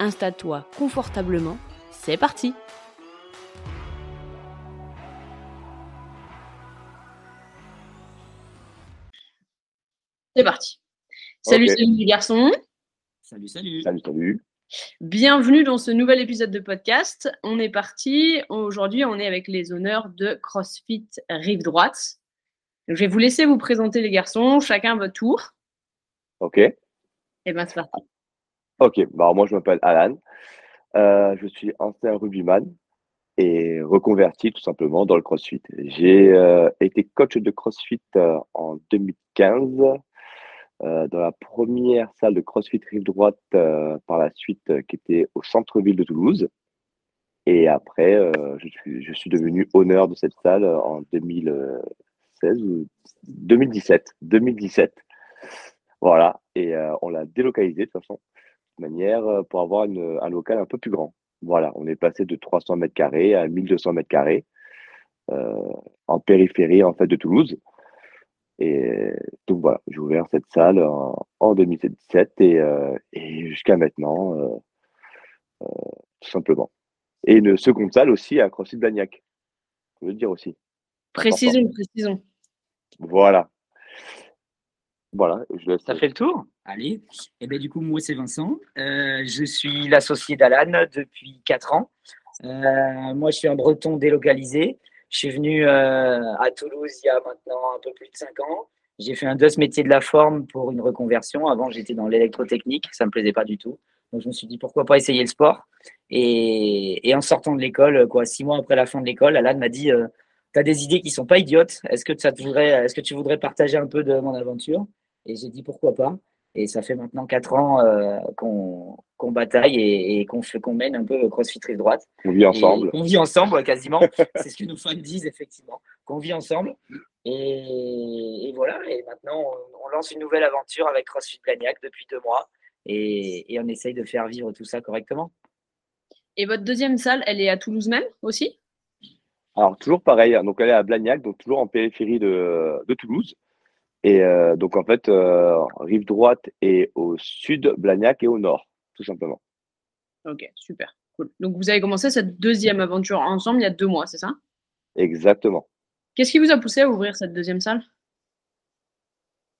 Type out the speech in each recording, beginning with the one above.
Installe-toi confortablement, c'est parti C'est parti. Salut, salut les garçons. Salut, salut. Salut, salut. Bienvenue dans ce nouvel épisode de podcast. On est parti. Aujourd'hui, on est avec les honneurs de CrossFit Rive Droite. Donc, je vais vous laisser vous présenter les garçons, chacun à votre tour. Ok. Et bien, c'est parti. Ok. Bah, moi, je m'appelle Alan. Euh, je suis ancien rugbyman et reconverti tout simplement dans le CrossFit. J'ai euh, été coach de CrossFit euh, en 2015 euh, dans la première salle de CrossFit Rive Droite par la suite qui était au centre-ville de Toulouse. Et après, je, suis, devenu honneur de cette salle en 2016 ou 2017. 2017. Voilà. Et on l'a délocalisé de toute façon, manière euh, pour avoir une- un local un peu plus grand. Voilà. On est passé de 300 mètres carrés à 1200 mètres carrés euh, en périphérie en fait de Toulouse. Et donc voilà, j'ai ouvert cette salle en, en 2017 et, euh, et jusqu'à maintenant, euh, tout simplement. Et une seconde salle aussi à CrossFit Blagnac. Je veux dire aussi. Précisons, précisons. Voilà. Voilà, je laisse. Ça fait le tour? Allez. Et ben, du coup, moi, c'est Vincent. Euh, je suis l'associé d'Alan depuis 4 ans. Euh, moi, je suis un breton délocalisé. Je suis venu euh, à Toulouse il y a maintenant un peu plus de 5 ans. J'ai fait un DOS métier de la forme pour une reconversion. Avant, j'étais dans l'électrotechnique. Ça ne me plaisait pas du tout. Donc, je me suis dit, pourquoi pas essayer le sport? Et, et en sortant de l'école, quoi, six mois après la fin de l'école, Alan m'a dit, tu as des idées qui sont pas idiotes. Est-ce que, ça te voudrait, est-ce que tu voudrais partager un peu de mon aventure? Et j'ai dit, pourquoi pas Et ça fait maintenant quatre ans euh, qu'on qu'on bataille et, et qu'on fait- qu'on mène un peu CrossFit Rive Droite. On vit ensemble. Et On vit ensemble, quasiment. C'est ce que nos fans disent, effectivement. Qu'on vit ensemble. Et, et voilà. Et maintenant, on, on lance une nouvelle aventure avec CrossFit Blagnac depuis deux mois. Et, et on essaye de faire vivre tout ça correctement. Et votre deuxième salle, elle est à Toulouse même aussi? Alors, toujours pareil, hein, donc elle est à Blagnac, donc toujours en périphérie de, de Toulouse. Et euh, donc, en fait, euh, rive droite est au sud, Blagnac est au nord, tout simplement. Ok, super. Cool. Donc, vous avez commencé cette deuxième aventure ensemble il y a deux mois, c'est ça? Exactement. Qu'est-ce qui vous a poussé à ouvrir cette deuxième salle?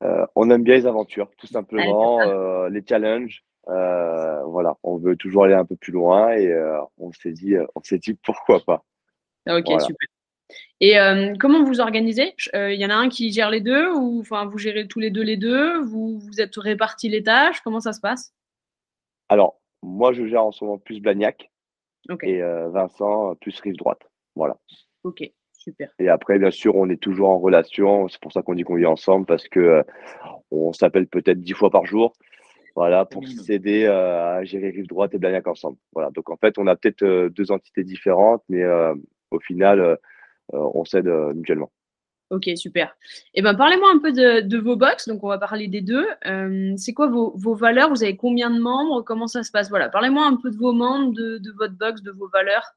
Euh, on aime bien les aventures, tout simplement, les challenges. Voilà, on veut toujours aller un peu plus loin et on s'est dit, on s'est dit pourquoi pas. Ah, Ok, Voilà. super. Et euh, comment vous organisez? Il y en a un qui gère les deux ou enfin vous gérez tous les deux les deux? Vous vous êtes répartis les tâches? Comment ça se passe? Alors, moi, je gère en ce moment plus Blagnac Ok, et euh, Vincent plus rive droite. Voilà. ok, super. Et après, bien sûr, on est toujours en relation. C'est pour ça qu'on dit qu'on vit ensemble parce que euh, on s'appelle peut-être dix fois par jour. Voilà, pour s'aider euh, à gérer rive droite et Blagnac ensemble. Voilà. Donc en fait, on a peut-être euh, deux entités différentes, mais euh, au final, euh, euh, on s'aide euh, mutuellement. Ok, super. Et ben parlez-moi un peu de, de vos box. Donc on va parler des deux. Euh, c'est quoi vos, vos valeurs? Vous avez combien de membres? Comment ça se passe? Voilà, parlez-moi un peu de vos membres, de, de votre box, de vos valeurs.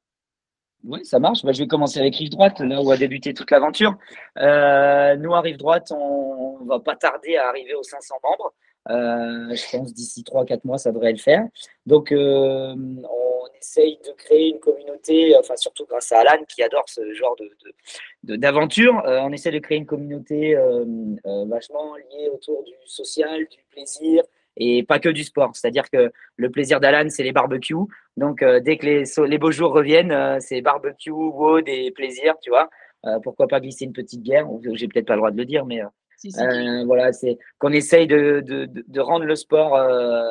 Oui, ça marche. Bah, je vais commencer avec Rive Droite, là où a débuté toute l'aventure. Euh, nous, à Rive Droite, on ne va pas tarder à arriver aux 500 membres. Euh, je pense d'ici 3-4 mois, ça devrait le faire. Donc, euh, on essaye de créer une communauté, enfin surtout grâce à Alan qui adore ce genre de, de- de- d'aventure. Euh, on essaie de créer une communauté vachement liée autour du social, du plaisir et pas que du sport. C'est-à-dire que le plaisir d'Alan, c'est les barbecues. Donc, dès que les, so- les beaux jours reviennent, c'est barbecue, WOD et plaisir, tu vois. Pourquoi pas glisser une petite bière? J'ai peut-être pas le droit de le dire, mais euh, voilà, c'est qu'on essaye de, de, rendre le sport euh,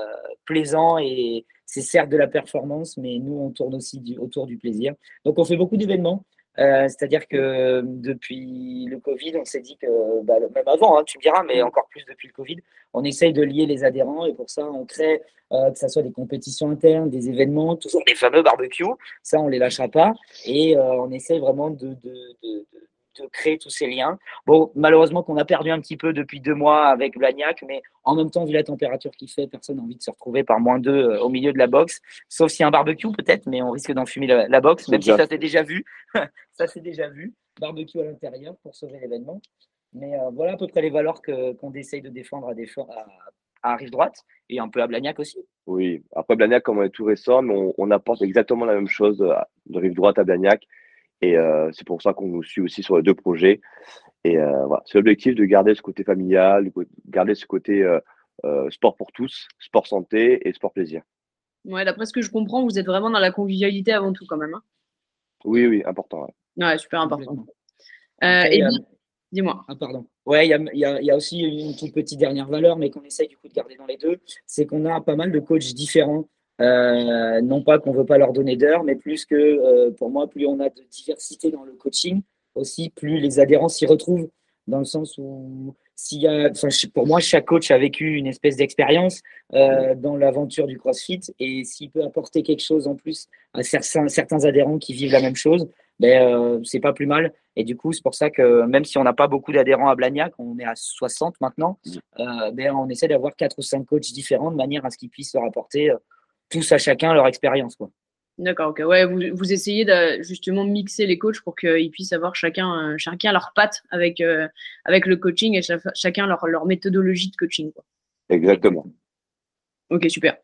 plaisant et c'est certes de la performance, mais nous, on tourne aussi du- autour du plaisir. Donc, on fait beaucoup d'événements. Euh, c'est-à-dire que depuis le Covid, on s'est dit que, bah, même avant, hein, tu me diras, mais encore plus depuis le Covid, on essaye de lier les adhérents et pour ça, on crée, euh, que ce soit des compétitions internes, des événements, toujours des fameux barbecues. Ça, on ne les lâchera pas et euh, on essaye vraiment de, de créer tous ces liens. Bon, malheureusement qu'on a perdu un petit peu depuis deux mois avec Blagnac, mais en même temps, vu la température qu'il fait, personne n'a envie de se retrouver par moins deux euh, au milieu de la boxe, sauf s'il y a un barbecue peut-être, mais on risque d'enfumer la, la boxe, même si ça s'est déjà vu. ça s'est déjà vu. Barbecue à l'intérieur pour sauver l'événement. Mais euh, voilà à peu près les valeurs qu'on essaye de défendre à, à, à, Rive Droite et un peu à Blagnac aussi. Oui, après Blagnac, comme on est tout récent, on, on, apporte exactement la même chose de Rive Droite à Blagnac. Et euh, c'est pour ça qu'on nous suit aussi sur les deux projets. Et euh, voilà, c'est l'objectif de garder ce côté familial, de garder ce côté euh, sport pour tous, sport santé et sport plaisir. Ouais, d'après ce que je comprends, vous êtes vraiment dans la convivialité avant tout quand même. Hein oui, oui, important. Ouais, super important. et dis-moi. Ah, pardon. Ouais, il y, y, y a, aussi une toute petite dernière valeur, mais qu'on essaye du coup de garder dans les deux, c'est qu'on a pas mal de coachs différents euh, non pas qu'on ne veut pas leur donner d'heures, mais plus que euh, pour moi, plus on a de diversité dans le coaching, aussi plus les adhérents s'y retrouvent, dans le sens où s'il y a, pour moi, chaque coach a vécu une espèce d'expérience euh, dans l'aventure du CrossFit et s'il peut apporter quelque chose en plus à certains, certains adhérents qui vivent la même chose, ben, c'est pas plus mal. Et du coup, c'est pour ça que même si on n'a pas beaucoup d'adhérents à Blagnac, on est à 60 maintenant, ben, on essaie d'avoir quatre ou cinq coachs différents de manière à ce qu'ils puissent leur apporter tous à chacun leur expérience. Quoi. D'accord, ok. Ouais, vous, vous, essayez de justement mixer les coachs pour qu'ils puissent avoir chacun, euh, chacun leur patte avec, euh, avec le coaching et chacun leur, leur méthodologie de coaching. Quoi. Exactement. Ok, super.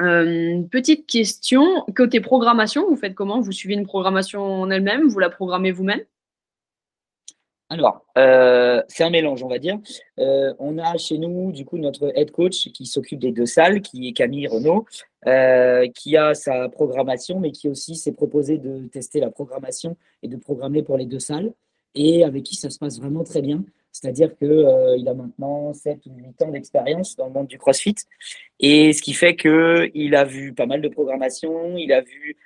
Euh, petite question, côté programmation, vous faites comment? Vous suivez une programmation en elle-même? Vous la programmez vous-même? Alors, euh, c'est un mélange, on va dire. Euh, on a chez nous, du coup, notre head coach qui s'occupe des deux salles, qui est Camille Renault, euh, qui a sa programmation, mais qui aussi s'est proposé de tester la programmation et de programmer pour les deux salles, et avec qui ça se passe vraiment très bien. C'est-à-dire qu'il a maintenant 7 ou 8 ans d'expérience dans le monde du CrossFit, et ce qui fait qu'il a vu pas mal de programmation, il a vu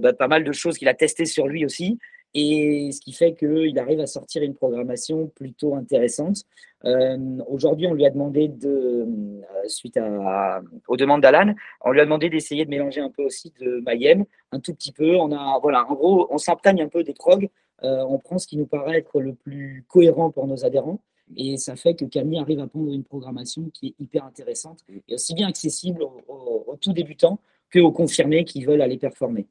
bah, pas mal de choses qu'il a testées sur lui aussi, et ce qui fait qu'il arrive à sortir une programmation plutôt intéressante. Euh, aujourd'hui, on lui a demandé, de, euh, suite à, aux demandes d'Alan, on lui a demandé d'essayer de mélanger un peu aussi de Mayhem, un tout petit peu. On a, voilà, en gros, on s'imprègne un peu des prog, euh, on prend ce qui nous paraît être le plus cohérent pour nos adhérents. Et ça fait que Camille arrive à prendre une programmation qui est hyper intéressante et aussi bien accessible aux, aux tout débutants qu'aux confirmés qui veulent aller performer.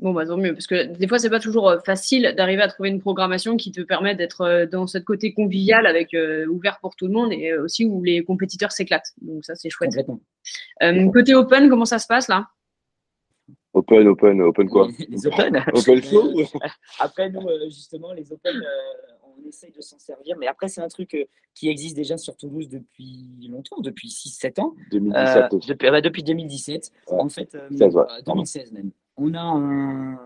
Bon, bah tant mieux, parce que des fois, c'est pas toujours euh, facile d'arriver à trouver une programmation qui te permet d'être euh, dans ce côté convivial, avec euh, ouvert pour tout le monde et aussi où les compétiteurs s'éclatent. Donc, ça, c'est chouette. côté open, comment ça se passe là? Open, open, open quoi? Les open. open flow Après, nous, justement, les open, on essaye de s'en servir, mais après, c'est un truc qui existe déjà sur Toulouse depuis longtemps, depuis 6-7 ans. 2017. depuis, bah, depuis 2017. En fait, 2016 même on a un,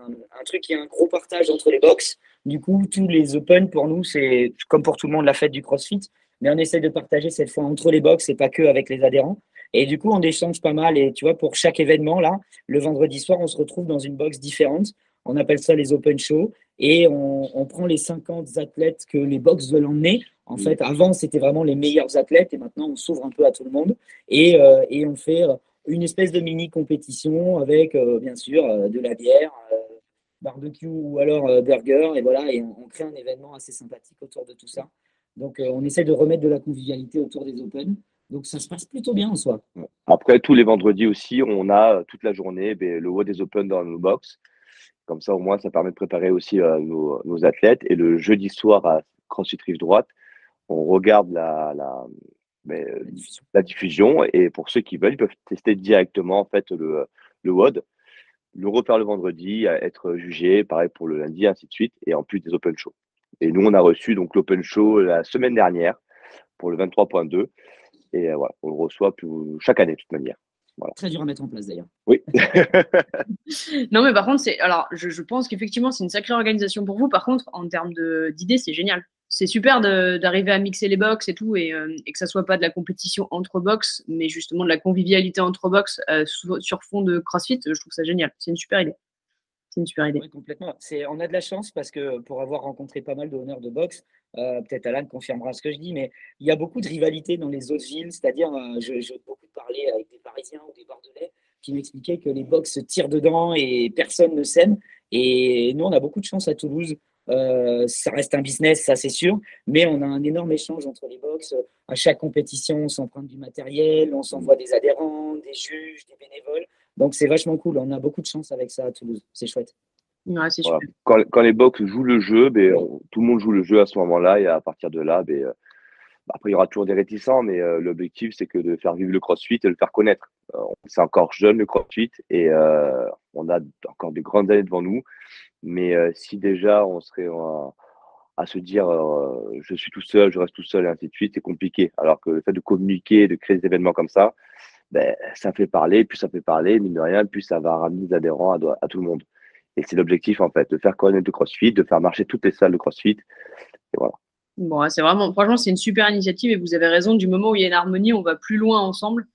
truc qui est un gros partage entre les box. Du coup, tous les open pour nous, c'est comme pour tout le monde la fête du CrossFit, mais on essaie de partager cette fois entre les box et pas que avec les adhérents. Et du coup, on échange pas mal. Et tu vois, pour chaque événement, là, le vendredi soir, on se retrouve dans une box différente. On appelle ça les open shows. Et on, prend les 50 athlètes que les box veulent emmener. En fait, avant, c'était vraiment les meilleurs athlètes. Et maintenant, on s'ouvre un peu à tout le monde. Et, euh, et on fait une espèce de mini compétition avec euh, bien sûr euh, de la bière, euh, barbecue ou alors burger et voilà et on, crée un événement assez sympathique autour de tout ça. Donc on essaie de remettre de la convivialité autour des Open. Donc ça se passe plutôt bien en soi. Après tous les vendredis aussi, on a toute la journée ben, le haut des Open dans nos box. Comme ça au moins ça permet de préparer aussi nos, nos, athlètes. Et le jeudi soir à CrossFit Rive Droite, on regarde la, la, euh, la, diffusion. Et pour ceux qui veulent, ils peuvent tester directement en fait le, le WOD, le refaire le vendredi, être jugé, pareil pour le lundi, ainsi de suite, et en plus des open shows. Et nous, on a reçu donc l'open show la semaine dernière pour le 23.2. Et euh, voilà, on le reçoit chaque année de toute manière. Voilà. Très dur à mettre en place d'ailleurs. Oui. non, mais par contre, c'est alors je, je pense qu'effectivement, c'est une sacrée organisation pour vous. Par contre, en termes d'idées, c'est génial c'est super d'arriver à mixer les box et tout, et, euh, et, que ça soit pas de la compétition entre box, mais justement de la convivialité entre box euh, sur, fond de CrossFit. Je trouve ça génial. C'est une super idée. c'est une super idée. complètement. on a de la chance parce que pour avoir rencontré pas mal d'honneurs de boxe, euh, peut-être Alan confirmera ce que je dis, mais il y a beaucoup de rivalité dans les autres villes. C'est-à-dire, euh, je, je beaucoup parler avec des Parisiens ou des Bordelais qui m'expliquaient que les box se tirent dedans et personne ne s'aime. Et nous, on a beaucoup de chance à Toulouse. Euh, ça reste un business, ça c'est sûr, mais on a un énorme échange entre les box. À chaque compétition, on s'emprunte du matériel, on s'envoie des adhérents, des juges, des bénévoles. Donc c'est vachement cool. On a beaucoup de chance avec ça à Toulouse. C'est chouette. quand, les box jouent le jeu, ben, tout le monde joue le jeu à ce moment-là et à partir de là, ben, euh, après il y aura toujours des réticents, mais euh, l'objectif c'est que de faire vivre le CrossFit et de le faire connaître. Euh, c'est encore jeune le CrossFit et on a encore de grandes années devant nous. Mais si déjà on serait à se dire je suis tout seul, je reste tout seul et ainsi de suite, c'est compliqué. Alors que le fait de communiquer, de créer des événements comme ça, ben, ça fait parler, plus ça fait parler, mine de rien, plus ça va ramener des adhérents à, tout le monde. Et c'est l'objectif, en fait, de faire connaître le CrossFit, de faire marcher toutes les salles de CrossFit. Et voilà. Bon, c'est vraiment, franchement, c'est une super initiative et vous avez raison. Du moment où il y a une harmonie, on va plus loin ensemble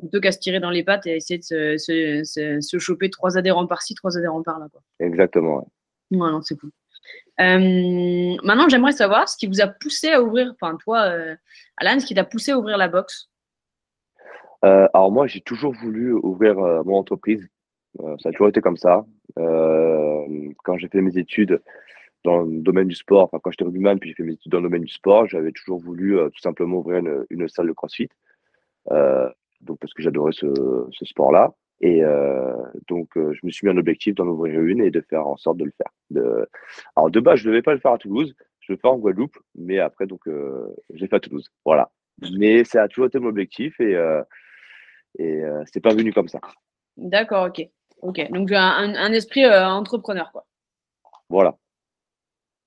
plutôt qu'à se tirer dans les pattes et essayer de se, choper trois adhérents par-ci, trois adhérents par-là. Exactement. Ouais. c'est cool. Euh, maintenant, j'aimerais savoir ce qui vous a poussé à ouvrir, enfin, toi, euh, Alan, ce qui t'a poussé à ouvrir la boxe euh, alors moi, j'ai toujours voulu ouvrir mon entreprise. Ça a toujours été comme ça. quand j'ai fait mes études dans le domaine du sport, enfin quand j'étais rugbyman, puis j'ai fait mes études dans le domaine du sport, j'avais toujours voulu tout simplement ouvrir une, salle de CrossFit. Donc parce que j'adorais ce, ce sport-là. Et donc, je me suis mis un objectif d'en ouvrir une et de faire en sorte de le faire. De... Alors, de base, je ne devais pas le faire à Toulouse, je le fais en Guadeloupe, mais après, donc, je l'ai fait à Toulouse. Voilà. Mais ça a toujours été mon objectif et, et euh, c'est pas venu comme ça. D'accord, ok. Ok. Donc un, un esprit euh, entrepreneur, quoi. Voilà.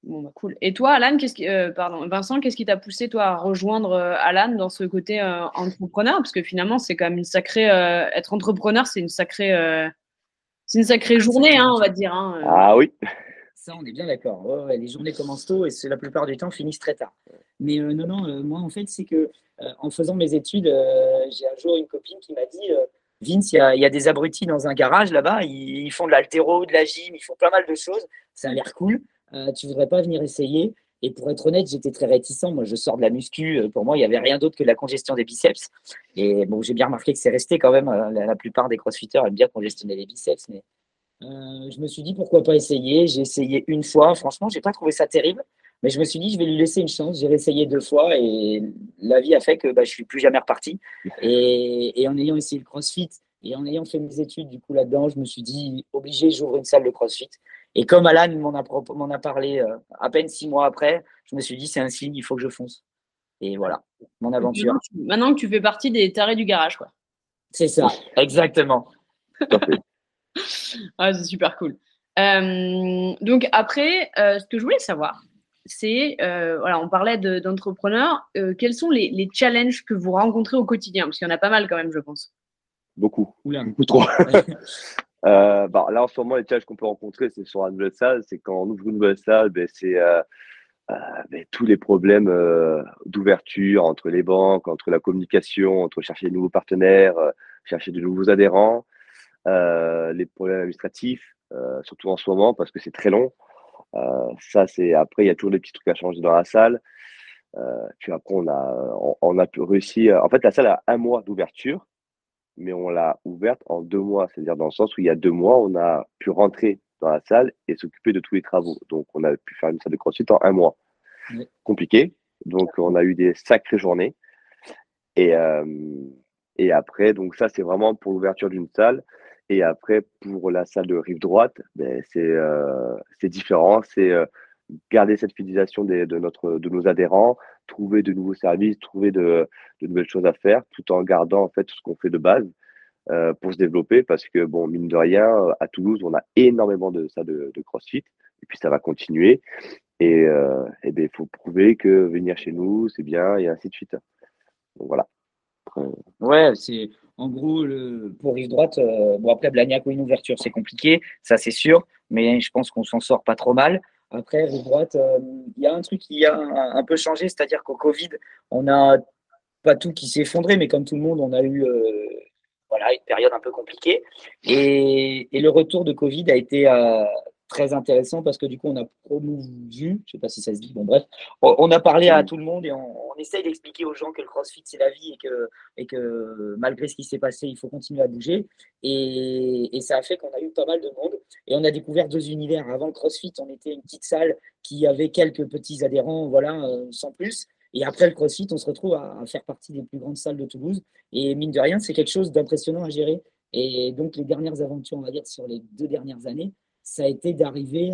Bon, bah, cool. Et toi, Alan, qu'est-ce qui, euh, pardon, Vincent, qu'est-ce qui t'a poussé toi à rejoindre Alan dans ce côté entrepreneur? Parce que finalement, c'est quand même une sacrée. être entrepreneur, c'est une sacrée, c'est une sacrée journée, hein, on va dire. Hein, ah oui. Ça, on est bien d'accord. les journées commencent tôt et c'est la plupart du temps finissent très tard. Mais non, non, moi, en fait, c'est que euh, en faisant mes études, euh, j'ai un jour une copine qui m'a dit euh, Vince, il y, a, des abrutis dans un garage là-bas, ils, font de l'altéro, de la gym, ils font pas mal de choses, ça a l'air cool. Tu voudrais pas venir essayer Et pour être honnête, j'étais très réticent. Moi, je sors de la muscu. Pour moi, il n'y avait rien d'autre que la congestion des biceps. Et bon, j'ai bien remarqué que c'est resté quand même. La, plupart des crossfitters aiment bien congestionner les biceps. Mais je me suis dit pourquoi pas essayer. J'ai essayé une fois. Franchement, j'ai pas trouvé ça terrible. Mais je me suis dit, je vais lui laisser une chance. J'ai essayé deux fois et la vie a fait que bah, je suis plus jamais reparti. Et, en ayant essayé le CrossFit et en ayant fait mes études du coup là-dedans, je me suis dit, obligé, j'ouvre une salle de CrossFit. Et comme Alan m'en a, m'en a parlé euh, à peine six mois après, je me suis dit, c'est un signe, il faut que je fonce. Et voilà, mon aventure. Maintenant que tu fais partie des tarés du garage, quoi. C'est ça, exactement. ah, c'est super cool. Euh, donc après, euh, ce que je voulais savoir, c'est, euh, voilà, on parlait d'entrepreneurs. Euh, quels sont les, challenges que vous rencontrez au quotidien? Parce qu'il y en a pas mal quand même, je pense. Beaucoup. Beaucoup trop. Euh, bah, là, en ce moment, les challenges qu'on peut rencontrer, c'est sur la nouvelle salle. C'est quand on ouvre une nouvelle salle, ben, c'est ben, tous les problèmes d'ouverture entre les banques, entre la communication, entre chercher de nouveaux partenaires, chercher de nouveaux adhérents, les problèmes administratifs, surtout en ce moment parce que c'est très long. Euh, ça, c'est après, il y a toujours des petits trucs à changer dans la salle. Euh, puis après, on a, on, a pu réussir. En fait, la salle a un mois d'ouverture, mais on l'a ouverte en deux mois. C'est-à-dire dans le sens où il y a deux mois, on a pu rentrer dans la salle et s'occuper de tous les travaux. Donc, on a pu faire une salle de crossfit en un mois. Compliqué. Donc, on a eu des sacrées journées. Et, euh, et après, donc ça, c'est vraiment pour l'ouverture d'une salle. Et après, pour la salle de rive droite, ben, c'est euh, différent. C'est euh, garder cette fidélisation de, notre, de nos adhérents, trouver de nouveaux services, trouver de, nouvelles choses à faire, tout en gardant en fait ce qu'on fait de base euh, pour se développer. Parce que, bon, mine de rien, à Toulouse, on a énormément de ça de, CrossFit. Et puis, ça va continuer. Et, euh, et ben, il faut prouver que venir chez nous, c'est bien, et ainsi de suite. Donc, voilà. Ouais, c'est en gros, le, pour rive droite, euh, bon après Blagnac ou une ouverture, c'est compliqué, ça c'est sûr, mais je pense qu'on s'en sort pas trop mal. Après, rive droite, euh, il y a un truc qui a un, peu changé, c'est-à-dire qu'au Covid, on a pas tout qui s'est effondré, mais comme tout le monde, on a eu, euh, une période un peu compliquée. Et, le retour de Covid a été très intéressant parce que du coup, on a promu, je ne sais pas si ça se dit, bon bref, on, a parlé à tout le monde et on, essaye d'expliquer aux gens que le CrossFit, c'est la vie et que, et que malgré ce qui s'est passé, il faut continuer à bouger. Et, ça a fait qu'on a eu pas mal de monde et on a découvert deux univers. Avant le CrossFit, on était une petite salle qui avait quelques petits adhérents, voilà, euh, sans plus. Et après le CrossFit, on se retrouve à faire partie des plus grandes salles de Toulouse. Et mine de rien, c'est quelque chose d'impressionnant à gérer. Et donc, les dernières aventures, on va dire, sur les deux dernières années, ça a été d'arriver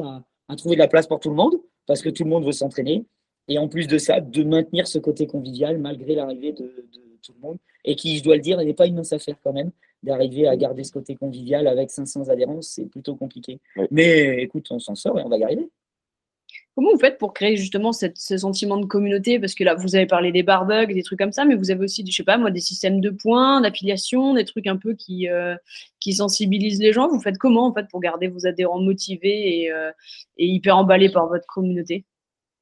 à, trouver de la place pour tout le monde, parce que tout le monde veut s'entraîner. Et en plus de ça, de maintenir ce côté convivial malgré l'arrivée de, tout le monde. Et qui, je dois le dire, n'est pas une mince affaire quand même, d'arriver à garder ce côté convivial avec 500 adhérents, c'est plutôt compliqué. Mais écoute, on s'en sort et on va y arriver. Comment vous faites pour créer justement ce sentiment de communauté? Parce que là, vous avez parlé des barbugs, des trucs comme ça, mais vous avez aussi, je sais pas moi, des systèmes de points, d'affiliation, des trucs un peu qui, euh, qui sensibilisent les gens. Vous faites comment en fait pour garder vos adhérents motivés et, euh, hyper emballés par votre communauté?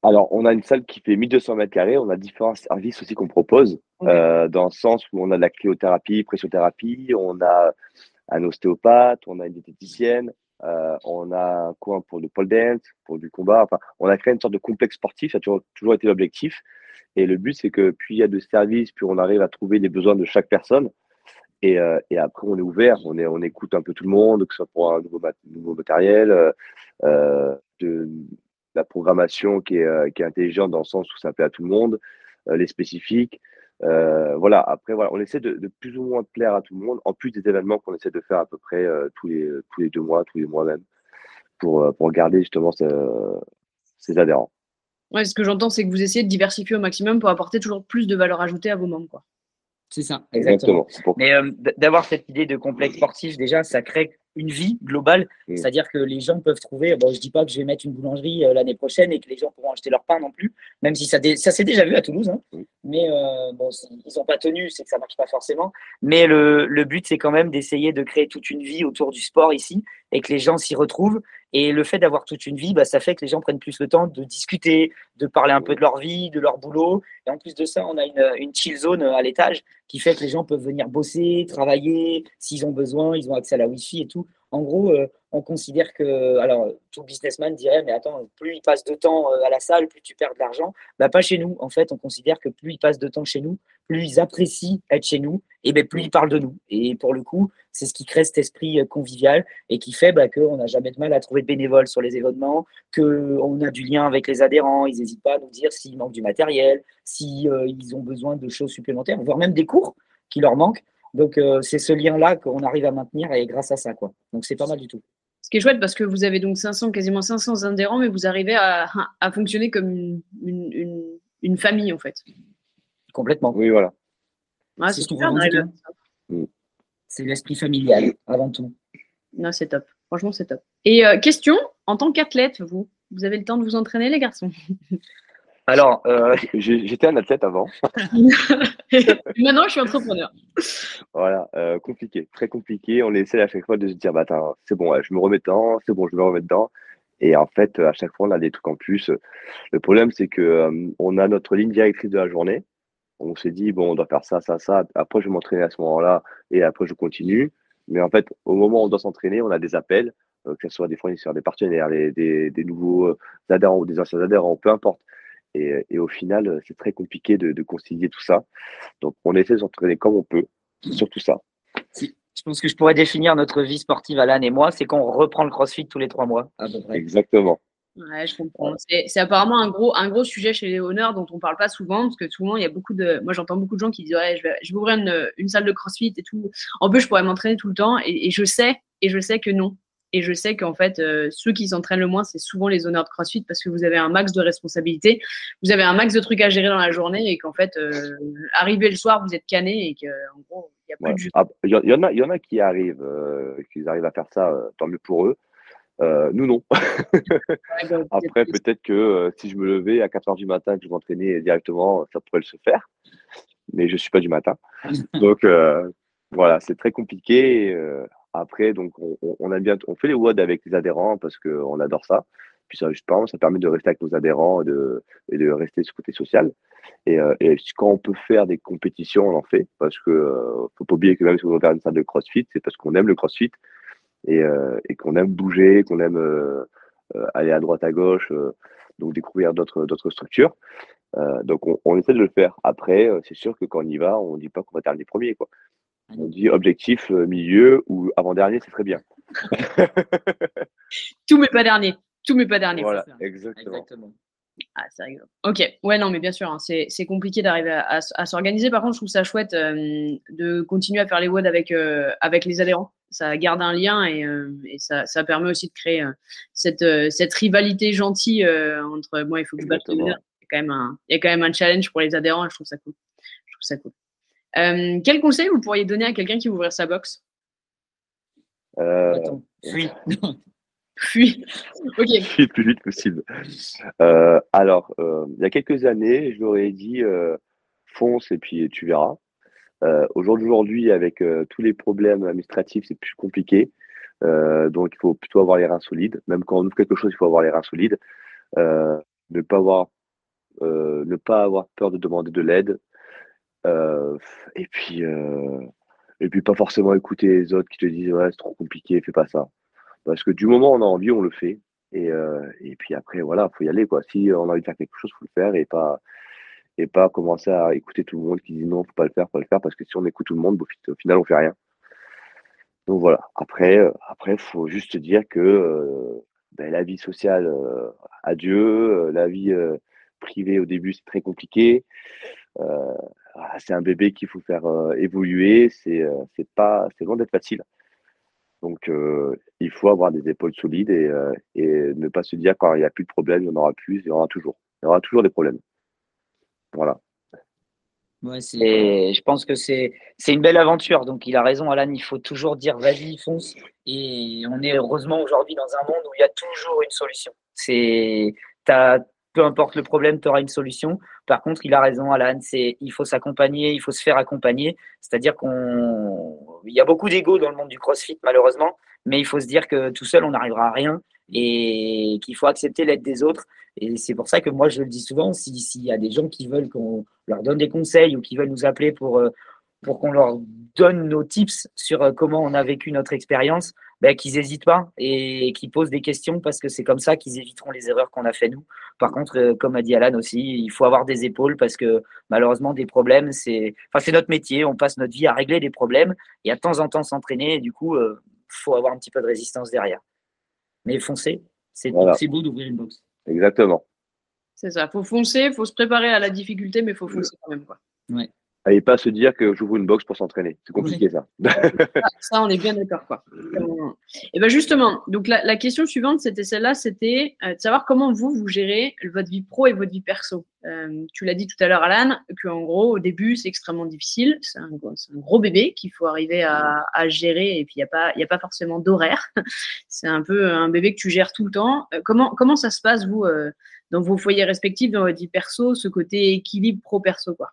Alors, on a une salle qui fait 1200 mètres carrés. On a différents services aussi qu'on propose, euh, dans le sens où on a de la cryothérapie, pressiothérapie, on a un ostéopathe, on a une diététicienne, euh, on a un coin pour du pole dance, pour du combat. Enfin, on a créé une sorte de complexe sportif. Ça a toujours, toujours été l'objectif. Et le but, c'est que plus il y a de services, plus on arrive à trouver les besoins de chaque personne. Et, euh, et après, on est ouvert. On, est, on écoute un peu tout le monde, que ce soit pour un nouveau, matériel, euh, de la programmation qui est, qui est intelligente dans le sens où ça plaît à tout le monde, les spécifiques. Euh, voilà, après, voilà, on essaie de, de, plus ou moins plaire à tout le monde, en plus des événements qu'on essaie de faire à peu près euh, tous, les, tous les deux mois, tous les mois même, pour, euh, pour garder justement ces adhérents. Ouais, ce que j'entends, c'est que vous essayez de diversifier au maximum pour apporter toujours plus de valeur ajoutée à vos membres. Quoi. C'est ça, exactement. Mais d'avoir cette idée de complexe sportif, déjà, ça crée une vie globale. Mm. C'est-à-dire que les gens peuvent trouver, bon, je dis pas que je vais mettre une boulangerie euh, l'année prochaine et que les gens pourront acheter leur pain non plus, même si ça, ça s'est déjà vu à Toulouse. Hein. Mm. Mais euh, bon, ils n'ont pas tenu, c'est que ça marche pas forcément. Mais le, le but, c'est quand même d'essayer de créer toute une vie autour du sport ici et que les gens s'y retrouvent. Et le fait d'avoir toute une vie, bah, ça fait que les gens prennent plus le temps de discuter, de parler un peu de leur vie, de leur boulot. Et en plus de ça, on a une, une chill zone à l'étage qui fait que les gens peuvent venir bosser, travailler, s'ils ont besoin, ils ont accès à la Wi-Fi et tout. En gros, euh, on considère que, alors, tout businessman dirait, mais attends, plus il passe de temps euh, à la salle, plus tu perds de l'argent. Bah, pas chez nous. En fait, on considère que plus il passe de temps chez nous, plus ils apprécient être chez nous, et bien plus ils parlent de nous. Et pour le coup, c'est ce qui crée cet esprit euh, convivial et qui fait bah, qu'on n'a jamais de mal à trouver de bénévoles sur les événements, qu'on a du lien avec les adhérents. Ils n'hésitent pas à nous dire s'il manque du matériel, s'ils ils ont besoin de choses supplémentaires, voire même des cours qui leur manquent. Donc, euh, c'est ce lien-là qu'on arrive à maintenir et grâce à ça, quoi. Donc, c'est pas mal du tout. Ce qui est chouette parce que vous avez donc 500, quasiment 500 adhérents, mais vous arrivez à, fonctionner comme une, famille, en fait. Complètement. Oui, voilà. c'est mm. C'est l'esprit familial, avant tout. Non, c'est top. Franchement, c'est top. Et euh, question, en tant qu'athlète, vous, vous avez le temps de vous entraîner, les garçons? Alors, euh, j'étais un athlète avant. Maintenant, je suis entrepreneur. Voilà, euh, compliqué, très compliqué. On essaie à chaque fois de se dire, bah, c'est bon, je me remets dedans, c'est bon, je me remets dedans. Et en fait, à chaque fois, on a des trucs en plus. Le problème, c'est que euh, on a notre ligne directrice de la journée. On s'est dit, bon, on doit faire ça, ça, ça. Après, je vais m'entraîner à ce moment-là et après, je continue. Mais en fait, au moment où on doit s'entraîner, on a des appels, que ce soit des fournisseurs, des partenaires, des, des nouveaux adhérents ou des anciens adhérents, peu importe. Et, au final, euh, c'est très compliqué de, concilier tout ça. Donc, on essaie de s'entraîner comme on peut sur tout ça. Je pense que je pourrais définir notre vie sportive, Alan et moi, c'est qu'on reprend le crossfit tous les trois mois. Exactement. Ouais, je comprends. C'est apparemment un gros, un gros sujet chez les honneurs dont on ne parle pas souvent, parce que souvent, il y a beaucoup de. Moi, j'entends beaucoup de gens qui disent ouais, je, vais, je vais ouvrir une, une, salle de crossfit et tout. En plus, je pourrais m'entraîner tout le temps. Et, et, je sais, et je sais que non. Et je sais qu'en fait, euh, ceux qui s'entraînent le moins, c'est souvent les honneurs de CrossFit parce que vous avez un max de responsabilités, vous avez un max de trucs à gérer dans la journée et qu'en fait, euh, arrivé le soir, vous êtes cané et qu'en gros, il n'y a plus de. Ah, il y, en a, y en a qui arrivent, euh, qui arrivent à faire ça, tant mieux pour eux. nous, non. Bah, Après, peut-être que si je me levais à 4 heures du matin et que je m'entraînais directement, ça pourrait le se faire. Mais je ne suis pas du matin. Donc, voilà, c'est très compliqué. Après, donc, on, a bien, on fait les WOD avec les adhérents parce qu'on adore ça. Puis ça, justement, ça permet de rester avec nos adhérents et de, et de rester ce côté social. Et, quand on peut faire des compétitions, on en fait. Parce que faut pas oublier que même si on veut faire une salle de CrossFit, c'est parce qu'on aime le CrossFit et, qu'on aime bouger, qu'on aime aller à droite, à gauche, donc découvrir d'autres structures. donc on, essaie de le faire. Après, c'est sûr que quand on y va, on dit pas qu'on va terminer premier. Quoi. On dit objectif milieu ou avant-dernier, c'est très bien. Tout mais pas dernier. Tout mais pas dernier. Voilà, exactement. Ah, c'est rigolo. Ok, ouais, non, mais bien sûr, hein, c'est compliqué d'arriver à, s'organiser. Par contre, je trouve ça chouette euh, de continuer à faire les WOD avec, euh, avec les adhérents. Ça garde un lien et, euh, ça, ça, permet aussi de créer cette, cette rivalité gentille entre moi, il faut que je batte un, il y a quand même un challenge pour les adhérents et je trouve ça cool. Je trouve ça cool. Quel conseil vous pourriez donner à quelqu'un qui veut ouvrir sa box? Attends, oui. Fuis. Ok. le plus vite possible. Euh, alors, euh, il y a quelques années, je leur ai dit euh, fonce et puis tu verras. Aujourd'hui, avec tous les problèmes administratifs, c'est plus compliqué. donc, il faut plutôt avoir les reins solides. Même quand on ouvre quelque chose, il faut avoir les reins solides. ne pas avoir, ne pas avoir peur de demander de l'aide. Et puis, et puis pas forcément écouter les autres qui te disent ouais c'est trop compliqué, fais pas ça. Parce que du moment où on a envie, on le fait. Et, euh, et puis après, voilà, il faut y aller. Quoi. Si on a envie de faire quelque chose, faut le faire et pas, et pas commencer à écouter tout le monde qui dit non, faut pas le faire, faut pas le faire. Parce que si on écoute tout le monde, au final, on fait rien. Donc voilà. Après, euh, après, faut juste dire que euh, ben, la vie sociale, adieu. La vie privée au début, c'est très compliqué. C'est un bébé qu'il faut faire évoluer. C'est, c'est pas, c'est loin d'être facile. Donc, euh, il faut avoir des épaules solides et, euh, et ne pas se dire quand il n'y a plus de problème, il y en aura plus, il y en aura toujours. Il y aura toujours des problèmes. Voilà. Ouais, et je pense que c'est une belle aventure. Donc, il a raison, Alan. Il faut toujours dire vas-y, fonce. Et on est heureusement aujourd'hui dans un monde où il y a toujours une solution. C'est peu importe le problème, tu auras une solution. Par contre, il a raison, Alan, c'est il faut s'accompagner, il faut se faire accompagner. C'est-à-dire qu'on il y a beaucoup d'ego dans le monde du CrossFit, malheureusement, mais il faut se dire que tout seul, on n'arrivera à rien et qu'il faut accepter l'aide des autres. Et c'est pour ça que moi, je le dis souvent, s'il y a des gens qui veulent qu'on leur donne des conseils ou qui veulent nous appeler pour, euh, pour qu'on leur donne nos tips sur euh, comment on a vécu notre expérience, ben, qu'ils n'hésitent pas et qu'ils posent des questions parce que c'est comme ça qu'ils éviteront les erreurs qu'on a fait nous. Par contre, euh, comme a dit Alan aussi, il faut avoir des épaules parce que malheureusement, des problèmes, c'est enfin, c'est notre métier. On passe notre vie à régler des problèmes et à de temps en temps s'entraîner. Et du coup, il euh, faut avoir un petit peu de résistance derrière. Mais foncer, c'est beau d'ouvrir une box. Exactement. C'est ça. Il faut foncer, il faut se préparer à la difficulté, mais il faut foncer quand même. Quoi. Ouais et pas se dire que j'ouvre une box pour s'entraîner. C'est compliqué ça. ça, on est bien d'accord. Quoi. Et ben justement, donc la, question suivante, c'était celle-là, c'était euh, de savoir comment vous, vous gérez votre vie pro et votre vie perso. Euh, tu l'as dit tout à l'heure, Alan, qu'en gros, au début, c'est extrêmement difficile. C'est un, gros bébé qu'il faut arriver à, gérer et puis il n'y a, pas, a pas forcément d'horaire. c'est un peu un bébé que tu gères tout le temps. Euh, comment, comment ça se passe, vous, dans vos foyers respectifs, dans votre vie perso, ce côté équilibre pro-perso quoi?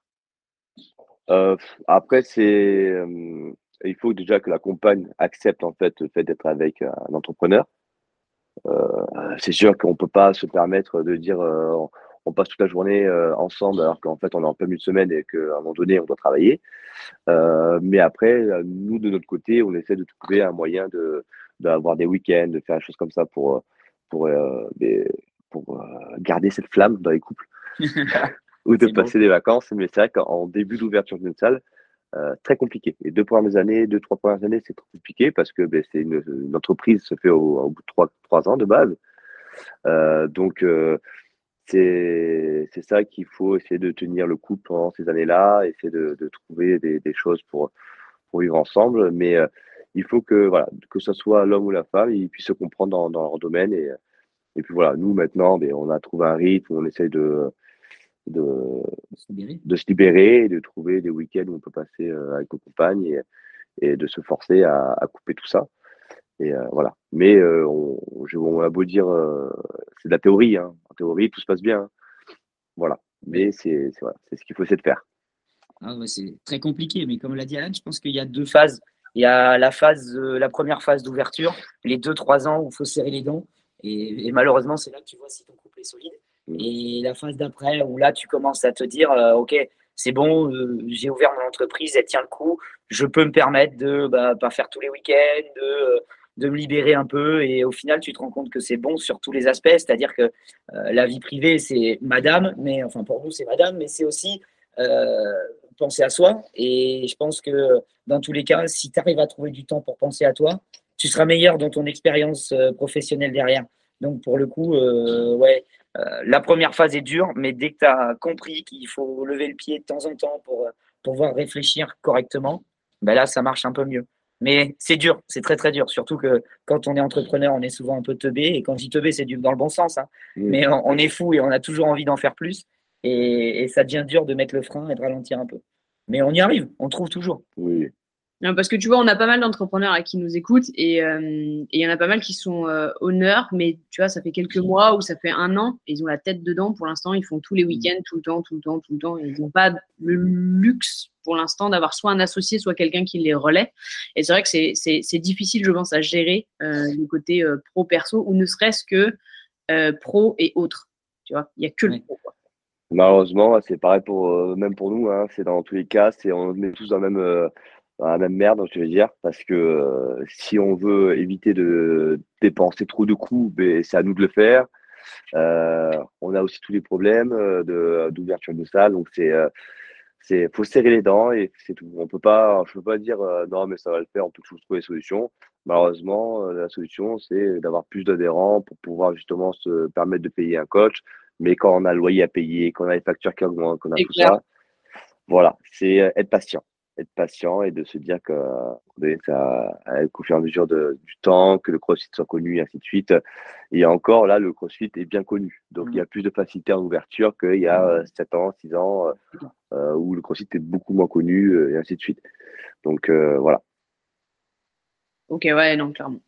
Euh, après, c'est, euh, il faut déjà que la compagne accepte en fait le fait d'être avec un entrepreneur. Euh, c'est sûr qu'on peut pas se permettre de dire on passe toute la journée ensemble alors qu'en fait on est en plein milieu de semaine et qu'à un moment donné on doit travailler. mais après, nous de notre côté, on essaie de trouver un moyen de d'avoir des week-ends, de faire des choses comme ça pour pour pour garder cette flamme dans les couples. ou de passer des vacances. Mais c'est vrai qu'en début d'ouverture d'une salle, euh, très compliqué. Les deux premières années, deux, trois premières années, c'est trop compliqué parce que ben, c'est une, une, entreprise se fait au, bout de trois, trois, ans de base. Euh, donc, euh, c'est ça qu'il faut essayer de tenir le coup pendant ces années-là, essayer de, de trouver des, des, choses pour, pour vivre ensemble. Mais euh, il faut que, voilà, que ce soit l'homme ou la femme, ils puissent se comprendre dans, dans leur domaine. Et, et puis voilà, nous maintenant, ben, on a trouvé un rythme, on essaye de de, de, se libérer et de trouver des week-ends où on peut passer euh, avec nos compagnes et, et de se forcer à, à, couper tout ça. Et euh, voilà. Mais euh, on, on, a beau dire, c'est de la théorie. Hein. En théorie, tout se passe bien. Voilà. Mais c'est voilà, ce qu'il faut essayer de faire. Ah c'est très compliqué, mais comme l'a dit Alan, je pense qu'il y a deux phases. Il y a la phase, la première phase d'ouverture, les deux trois ans où il faut serrer les dents, et, et malheureusement c'est là que tu vois si ton couple est solide. Mm. Et la phase d'après, où là, tu commences à te dire, OK, c'est bon, j'ai ouvert mon entreprise, elle tient le coup, je peux me permettre de bah, pas faire tous les week-ends, de de me libérer un peu. Et au final, tu te rends compte que c'est bon sur tous les aspects. C'est-à-dire que euh, la vie privée, c'est madame, mais enfin pour nous, c'est madame, mais c'est aussi euh, penser à soi. Et je pense que dans tous les cas, si tu arrives à trouver du temps pour penser à toi, tu seras meilleur dans ton expérience euh, professionnelle derrière. Donc pour le coup, ouais, la première phase est dure, mais dès que tu as compris qu'il faut lever le pied de temps en temps pour pouvoir réfléchir correctement, ben là, ça marche un peu mieux. Mais c'est dur, c'est très très dur. Surtout que quand on est entrepreneur, on est souvent un peu teubé. Et quand je dis teubé, c'est dans le bon sens. Hein. Mais on, est fou et on a toujours envie d'en faire plus. Et, ça devient dur de mettre le frein et de ralentir un peu. Mais on y arrive, on trouve toujours. Oui. Parce que tu vois, on a pas mal d'entrepreneurs qui nous écoutent et euh, il y en a pas mal qui sont euh, honneurs, mais tu vois, ça fait quelques mois ou ça fait un an, et ils ont la tête dedans pour l'instant, ils font tous les week-ends, tout le temps, tout le temps, tout le temps, ils n'ont pas le luxe pour l'instant d'avoir soit un associé, soit quelqu'un qui les relaie. Et c'est vrai que c'est difficile, je pense, à gérer euh, le côté euh, pro-perso, ou ne serait-ce que euh, pro et autres. Tu vois, il n'y a que le pro. Malheureusement, c'est pareil pour même pour nous. Hein, c'est dans tous les cas, c'est on met tous dans, même, la même merde, je veux dire, parce que si on veut éviter de dépenser trop de coûts, ben, c'est à nous de le faire. on a aussi tous les problèmes d'ouverture de, salle, donc c'est c'est faut serrer les dents et c'est tout. On peut pas, je peux pas dire euh, non mais ça va le faire, on peut toujours trouver des solutions. Malheureusement, euh, la solution c'est d'avoir plus d'adhérents pour pouvoir justement se permettre de payer un coach. Mais quand on a le loyer à payer, qu'on a les factures qui augmentent, qu'on a tout ça, voilà, c'est euh, être patient être patient et de se dire que ça, au fur et à mesure de, du temps, que le CrossFit soit connu et ainsi de suite. Et encore, là, le CrossFit est bien connu. Donc, il y a mmh. plus de facilité en ouverture qu'il y a 7 mmh. ans, 6 ans, euh, euh, où le CrossFit est beaucoup moins connu euh, et ainsi de suite. Donc, voilà. Ok, ouais, non, clairement.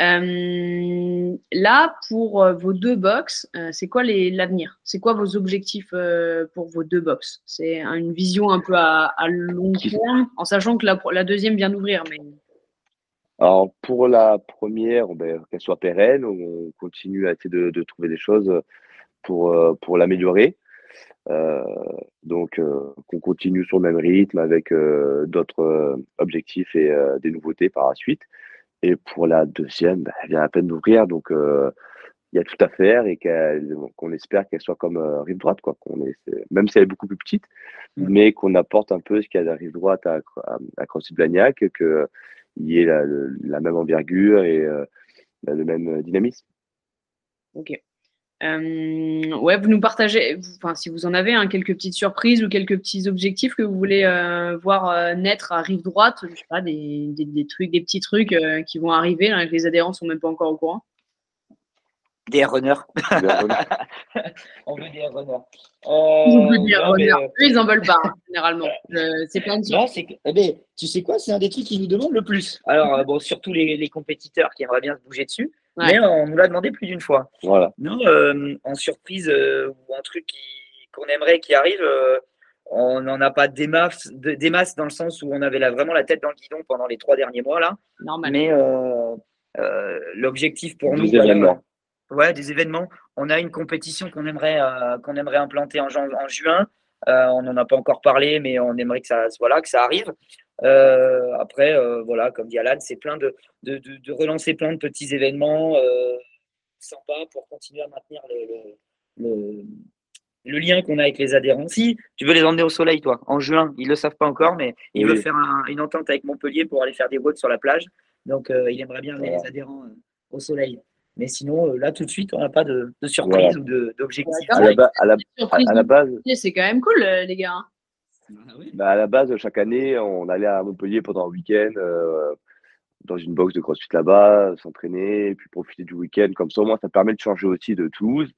Euh, là, pour euh, vos deux box, euh, c'est quoi l'avenir? C'est quoi vos objectifs pour vos deux box? C'est une vision un peu à, long terme, en sachant que la, la deuxième vient d'ouvrir. Mais... Alors, pour la première, ben, qu'elle soit pérenne, on continue à essayer de, trouver des choses pour, pour l'améliorer. donc, qu'on continue sur le même rythme avec d'autres objectifs et des nouveautés par la suite. Et pour la deuxième, bah, elle vient à peine d'ouvrir, donc euh, il y a tout à faire et qu'on espère qu'elle soit comme euh, rive droite, quoi. Qu'on même si elle est beaucoup plus petite, mmh. mais qu'on apporte un peu ce qu'il y a de la rive droite à, à, à Blagnac, qu'il y ait la, la, même envergure et euh, le même dynamisme. Ok. Euh, ouais, vous nous partagez, enfin, si vous en avez, hein, quelques petites surprises ou quelques petits objectifs que vous voulez euh, voir euh, naître à rive droite, je sais pas, des, des, trucs, des petits trucs qui vont arriver, là, que les adhérents sont même pas encore au courant. Des runners. On veut des runners. On veut des runners. Eux, ils en veulent pas, hein, généralement. c'est pas une non, eh ben, Tu sais quoi, c'est un des trucs qui nous demandent le plus. Alors, bon, surtout les, les compétiteurs qui aimeraient bien se bouger dessus. Mais on nous l'a demandé plus d'une fois. Voilà. Nous, euh, en surprise euh, ou un truc qu'on aimerait qui arrive, euh, on n'en a pas des masses, des masses dans le sens où on avait vraiment la tête dans le guidon pendant les trois derniers mois là. Normal. Mais l'objectif pour nous, des événements. Ouais, des événements. On a une compétition qu'on aimerait qu'on aimerait implanter en, en juin. on n'en a pas encore parlé, mais on aimerait que ça, voilà, que ça arrive. Euh, après, euh, voilà, comme dit Alan, c'est plein de, de, de, relancer plein de petits événements euh, sympas pour continuer à maintenir le, le, le, lien qu'on a avec les adhérents. Si tu veux les emmener au soleil, toi, en juin, ils ne le savent pas encore, mais il veut faire une entente avec Montpellier pour aller faire des routes sur la plage. Donc, il aimerait bien amener les adhérents au soleil. Mais sinon, là, tout de suite, on n'a pas de, de surprise ou d'objectif. À, la, à, la, à la base. C'est quand même cool, les gars. Ah bah, à la base, chaque année, on allait à Montpellier pendant un week-end euh, dans une box de CrossFit là-bas, s'entraîner, puis profiter du week-end. Comme ça, au moins, ça permet de changer aussi de Toulouse.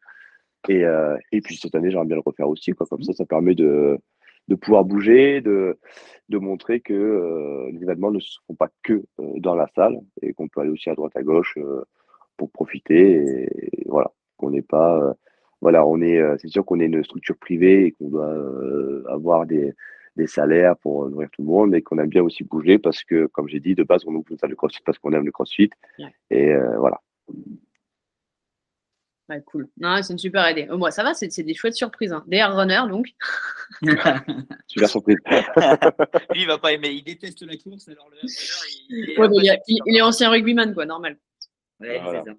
Et, euh, et puis cette année, j'aimerais bien le refaire aussi. Quoi. Comme ça, ça permet de, de pouvoir bouger, de, de montrer que euh, les événements ne se font pas que dans la salle et qu'on peut aller aussi à droite, à gauche pour profiter. Et, voilà, qu'on n'est pas voilà, on est, euh, c'est sûr qu'on est une structure privée et qu'on doit euh, avoir des, salaires pour nourrir tout le monde, mais qu'on aime bien aussi bouger parce que, comme j'ai dit, de base, on ouvre une salle de crossfit parce qu'on aime le crossfit. Et euh, voilà. Bah, cool. Non, c'est une super idée. Moi, ça va, c'est des chouettes surprises. Hein. DR runner, donc. super surprise. Lui, il va pas aimer. Il déteste la course. Alors le runner, il, est, ancien rugbyman, quoi, normal. Ouais, c'est ça.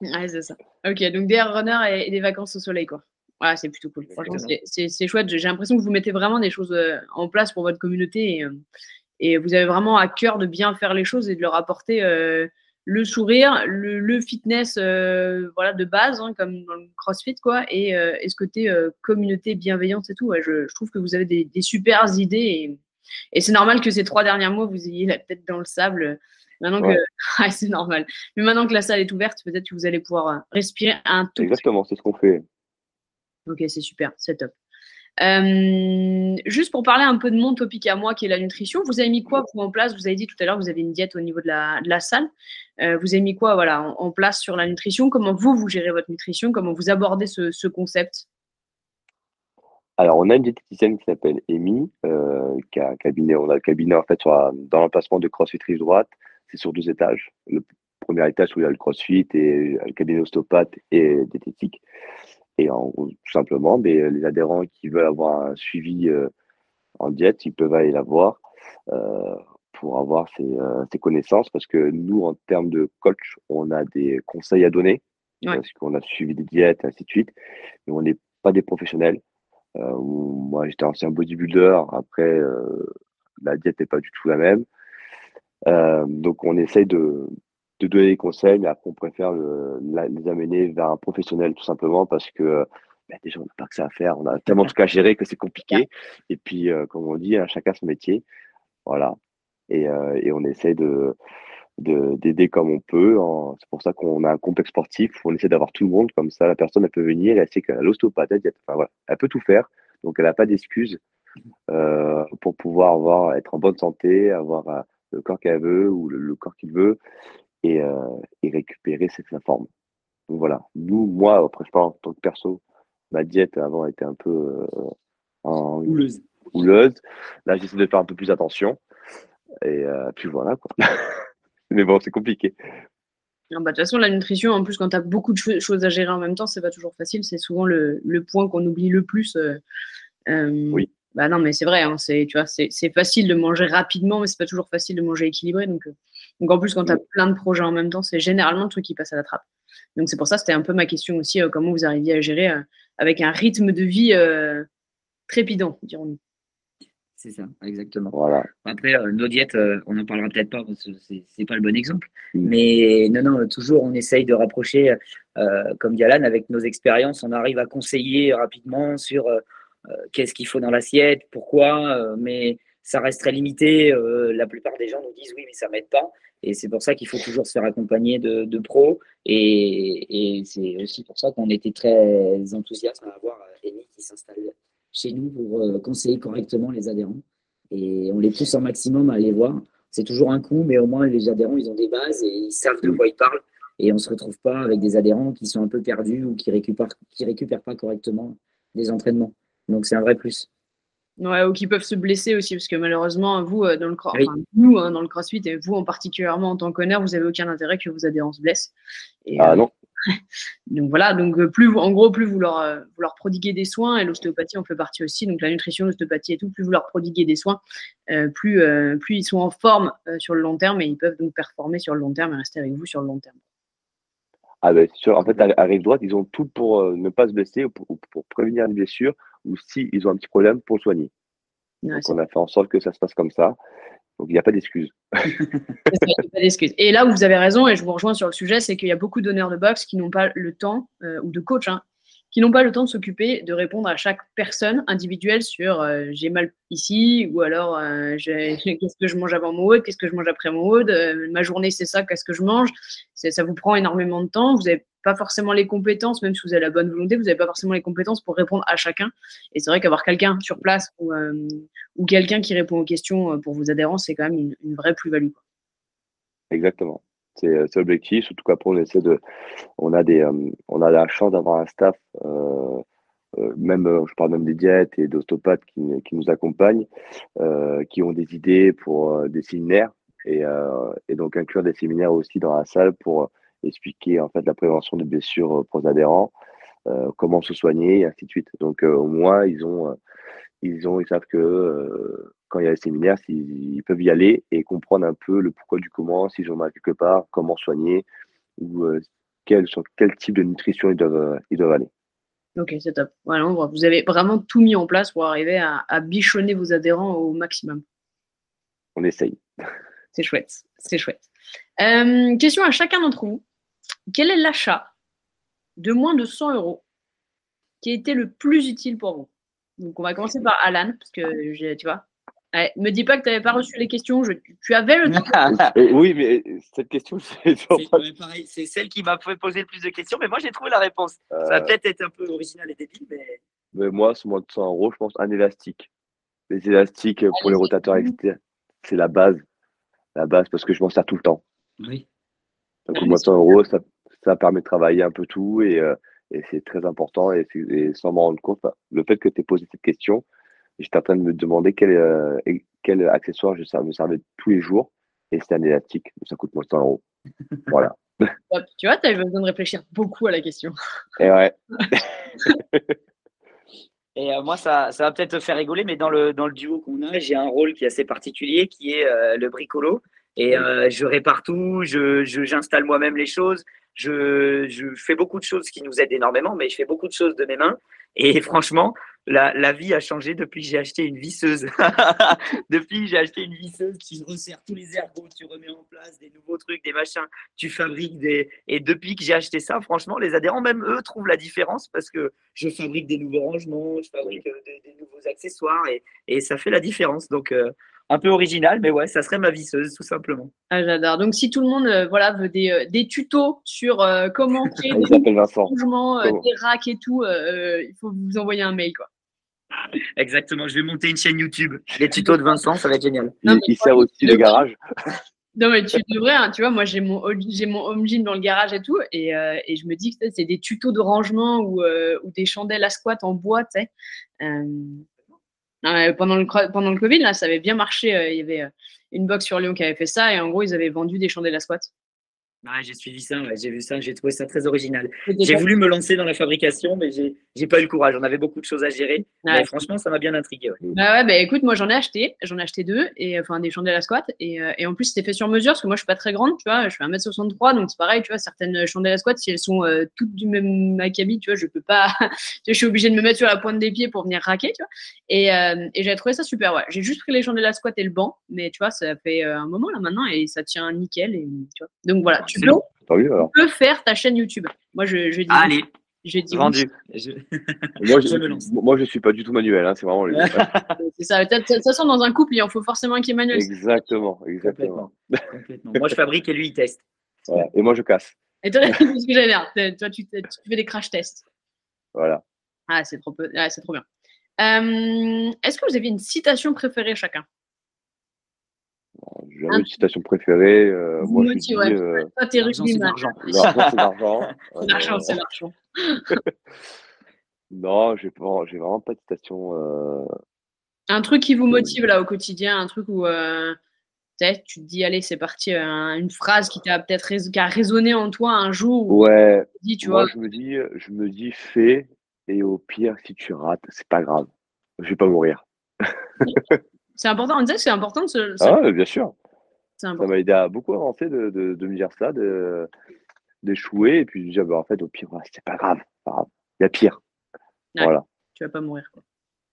Ouais, c'est ça. Ok, donc DR runner et, des vacances au soleil, quoi. Ouais, c'est plutôt cool. Franchement, c'est chouette. J'ai l'impression que vous mettez vraiment des choses euh, en place pour votre communauté et, euh, et, vous avez vraiment à cœur de bien faire les choses et de leur apporter. Euh, le sourire, le, fitness euh, voilà, de base, hein, comme dans le CrossFit, quoi, et, euh, ce côté communauté bienveillante et tout. je, trouve que vous avez des, des super idées et, c'est normal que ces trois derniers mois, vous ayez la tête dans le sable. Maintenant que c'est normal. Mais maintenant que la salle est ouverte, peut-être que vous allez pouvoir respirer un tout. Exactement, c'est ce qu'on fait. Ok, c'est super, c'est top. Euh, juste pour parler un peu de mon topic à moi, qui est la nutrition, vous avez mis quoi en place? Vous avez dit tout à l'heure que vous avez une diète au niveau de la, de la salle. Euh, vous avez mis quoi voilà, en, place sur la nutrition? Comment vous, vous gérez votre nutrition? Comment vous abordez ce, ce concept? Alors, on a une diététicienne qui s'appelle Amy, euh, qui a un cabinet. On a le cabinet en fait sur, dans l'emplacement de CrossFit Rive Droite. C'est sur deux étages. Le premier étage où il y a le CrossFit et le cabinet ostéopathe et diététique. Et en, tout simplement, mais les adhérents qui veulent avoir un suivi euh, en diète, ils peuvent aller la voir euh, pour avoir ces, euh, connaissances. Parce que nous, en termes de coach, on a des conseils à donner, parce qu'on a suivi des diètes, et ainsi de suite. Mais on n'est pas des professionnels. moi, j'étais ancien bodybuilder. Après, la diète n'est pas du tout la même. Donc, on essaye de, de donner des conseils, mais après, on préfère les amener vers un professionnel tout simplement parce que bah, déjà, on n'a pas que ça à faire. On a tellement de trucs à gérer que c'est compliqué. Et puis, euh, comme on dit, hein, chacun son métier. Voilà. Et, euh, et on essaie de d'aider comme on peut. C'est pour ça qu'on a un complexe sportif. On essaie d'avoir tout le monde. Comme ça, la personne, elle peut venir. Elle sait qu'elle a l'ostéopathe. Elle, enfin, voilà. elle peut tout faire. Donc, elle n'a pas d'excuses euh, pour pouvoir avoir, être en bonne santé, avoir le corps qu'elle veut ou le corps qu'il veut et, euh, et récupérer cette forme. Donc voilà, nous, moi, après, je parle en tant que perso, ma diète avant était un peu euh, en... houleuse. houleuse. Là, j'essaie de faire un peu plus attention. Et euh, puis voilà, quoi. Mais bon, c'est compliqué. bah, de toute façon, la nutrition, en plus, quand tu as beaucoup de choses à gérer en même temps, c'est pas toujours facile. C'est souvent le, le point qu'on oublie le plus. oui. Bah non, mais c'est vrai, hein, c'est, tu vois, c'est, facile de manger rapidement, mais c'est pas toujours facile de manger équilibré. Donc, euh, donc en plus, quand tu as plein de projets en même temps, c'est généralement le truc qui passe à la trappe. Donc c'est pour ça, c'était un peu ma question aussi, euh, comment vous arriviez à gérer euh, avec un rythme de vie trépidant, dirons-nous. C'est ça, exactement. Voilà. Après, nos diètes, on n'en parlera peut-être pas parce que c'est pas le bon exemple. Mm. Mais non, non, toujours, on essaye de rapprocher, comme dit Alan, avec nos expériences, on arrive à conseiller rapidement sur euh, qu'est-ce qu'il faut dans l'assiette, pourquoi, euh, mais ça reste très limité. Euh, la plupart des gens nous disent oui, mais ça m'aide pas. Et c'est pour ça qu'il faut toujours se faire accompagner de, pros. Et, c'est aussi pour ça qu'on était très enthousiaste à avoir Amy qui s'installe chez nous pour conseiller correctement les adhérents. Et on les pousse au maximum à aller voir. C'est toujours un coup, mais au moins les adhérents, ils ont des bases et ils savent de quoi ils parlent. Et on ne se retrouve pas avec des adhérents qui sont un peu perdus ou qui récupèrent, qui récupèrent pas correctement des entraînements. Donc c'est un vrai plus. Ouais, ou qui peuvent se blesser aussi, parce que malheureusement, vous, euh, dans le nous, hein, dans le crossfit, et vous en particulièrement en tant qu'honneur, vous n'avez aucun intérêt que vos adhérents se blessent. ah euh, non. donc voilà, donc euh, plus en gros, plus vous leur, vous leur prodiguez des soins, et l'ostéopathie en fait partie aussi, donc la nutrition, l'ostéopathie et tout, plus vous leur prodiguez des soins, plus, plus ils sont en forme sur le long terme, et ils peuvent donc performer sur le long terme et rester avec vous sur le long terme. Ah ben, sûr. En fait, à, rive droite, ils ont tout pour ne pas se blesser ou pour prévenir les blessures ou s'ils ont un petit problème pour soigner. Donc, on a fait en sorte que ça se passe comme ça. Donc, il n'y a pas d'excuses. Et là où vous avez raison, et je vous rejoins sur le sujet, c'est qu'il y a beaucoup d'honneurs de boxe qui n'ont pas le temps, euh, ou de coach, hein, qui n'ont pas le temps de s'occuper de répondre à chaque personne individuelle sur euh, j'ai mal ici ou alors euh, qu'est-ce que je mange avant mon WOD, qu'est-ce que je mange après mon WOD, euh, ma journée c'est ça, qu'est-ce que je mange. Ça vous prend énormément de temps. Vous n'avez pas forcément les compétences, même si vous avez la bonne volonté, vous n'avez pas forcément les compétences pour répondre à chacun. Et c'est vrai qu'avoir quelqu'un sur place ou, ou quelqu'un qui répond aux questions pour vos adhérents, c'est quand même une vraie plus-value. Exactement. Euh, c'est l'objectif. Surtout qu'après, on essaie de. On a, des, euh, on a la chance d'avoir un staff, euh, même, je parle même des diètes et d'ostéopathes qui, nous accompagnent, qui ont des idées pour des séminaires et, et, donc inclure des séminaires aussi dans la salle pour expliquer en fait la prévention des blessures pour les adhérents, comment se soigner, et ainsi de suite. Donc au moins, ils ont, ils ont, ils savent que quand il y a les séminaires, ils, peuvent y aller et comprendre un peu le pourquoi du comment, s'ils ont mal quelque part, comment soigner ou quel, sur quel type de nutrition ils doivent, ils doivent aller. Ok, c'est top. Voilà, vous avez vraiment tout mis en place pour arriver à, bichonner vos adhérents au maximum. On essaye. C'est chouette, c'est chouette. Euh, question à chacun d'entre vous. Quel est l'achat de moins de 100 euros qui a été le plus utile pour vous? Donc, on va commencer par Alan, parce que tu vois, Ouais, me dis pas que tu n'avais pas reçu les questions. tu avais le euh, oui, mais cette question, c'est C'est celle qui m'a fait poser le plus de questions, mais moi j'ai trouvé la réponse. Ça va euh. peut-être être un peu original et débile, mais. mais moi, sur moins de 100 euros, je pense un élastique. Les élastiques pour les rotateurs externes, c'est la base. La base, parce que je m'en sers tout le temps. Oui. Donc, moins de 100 euros, ça, ça, permet de travailler un peu tout et, euh, et c'est très important. Et, et, sans m'en rendre compte, le fait que tu aies posé cette question, J'étais en train de me demander quel, euh, quel accessoire je me servais tous les jours. Et c'était un élastique. Ça coûte moins de 100 euros. Voilà. Tu vois, tu avais besoin de réfléchir beaucoup à la question. Et ouais. Et euh, moi, ça, ça va peut-être te faire rigoler, mais dans le, dans le duo qu'on a, j'ai un rôle qui est assez particulier, qui est euh, le bricolo. Et je répare tout, je, j'installe moi-même les choses, je, fais beaucoup de choses qui nous aident énormément, mais je fais beaucoup de choses de mes mains. Et franchement, la, vie a changé depuis que j'ai acheté une visseuse. depuis que j'ai acheté une visseuse qui resserre tous les ergots, tu remets en place des nouveaux trucs, des machins, tu fabriques des. Et depuis que j'ai acheté ça, franchement, les adhérents, même eux, trouvent la différence parce que je fabrique des nouveaux rangements, je fabrique euh, des, nouveaux accessoires et, et, ça fait la différence. Donc, euh, un peu original, mais ouais, ça serait ma visseuse, tout simplement. Ah, j'adore. Donc, si tout le monde euh, voilà, veut des, euh, des tutos sur euh, comment créer des changements, des racks et tout, il faut vous envoyer un mail. Quoi. Exactement, je vais monter une chaîne YouTube. Les tutos de Vincent, ça va être génial. il, sert aussi le garage. Non, mais tu devrais, hein, tu vois, moi j'ai mon, j'ai mon home gym dans le garage et tout, et, et je me dis que c'est des tutos de rangement ou, ou des chandelles à squat en bois, tu sais pendant, le, pendant le Covid, là, ça avait bien marché. Euh, il y avait euh, une box sur Lyon qui avait fait ça et en gros, ils avaient vendu des chandelles à squat. Ouais, j'ai suivi ça, j'ai vu ça, j'ai trouvé ça très original. J'ai voulu me lancer dans la fabrication, mais j'ai pas eu le courage. On avait beaucoup de choses à gérer. franchement, ça m'a bien intrigué. Bah ouais, bah écoute, moi j'en ai acheté, j'en ai acheté deux, et enfin des chandelles à squat, et, euh, et en plus c'était fait sur mesure, parce que moi je suis pas très grande, tu vois, je fais 1m63, donc c'est pareil, tu vois, certaines chandelles à squat, si elles sont euh, toutes du même acabit, tu vois, je peux pas, je suis obligée de me mettre sur la pointe des pieds pour venir raquer, tu vois. Et, euh, et j'ai trouvé ça super, ouais. J'ai juste pris les chandelles à squat et le banc, mais tu vois, ça fait un moment là maintenant, et ça tient nickel, et tu vois. Donc voilà, tu peux. Tu peux faire ta chaîne YouTube. Moi, je, je dis. Allez. Je dis Vendu. moi, je, moi, je suis pas du tout manuel. Hein, c'est vraiment. c'est ça. De toute façon, dans un couple, il en faut forcément un qui est manuel. Exactement. exactement. Complètement. Moi, je fabrique et lui, il teste. Et moi, je casse. Et toi, ce que j'allais dire. Toi, tu, tu, fais des crash tests. Voilà. Ah, c'est trop, ah, trop bien. Euh, est-ce que vous avez une citation préférée chacun? J'ai une citation préférée. Euh, moi, je dis, euh, Toi, t'es L'argent, c'est l'argent. c'est l'argent. l'argent, c'est l'argent. non, j'ai vraiment pas de citation. Euh... Un truc qui vous motive là au quotidien, un truc où euh, tu te dis, allez, c'est parti, une phrase qui t'a peut-être qui a résonné en toi un jour. Ouais. Dis, tu moi, vois. je me dis, je me dis, fais, et au pire, si tu rates, c'est pas grave. Je vais pas mourir. C'est important, on disait que c'est important de se. Ah, bien sûr. Ça m'a aidé à beaucoup avancer de, de, de me dire ça, d'échouer et puis de dire, bah, en fait, au pire, c'est pas grave, il y a pire. voilà. Tu vas pas mourir. Quoi.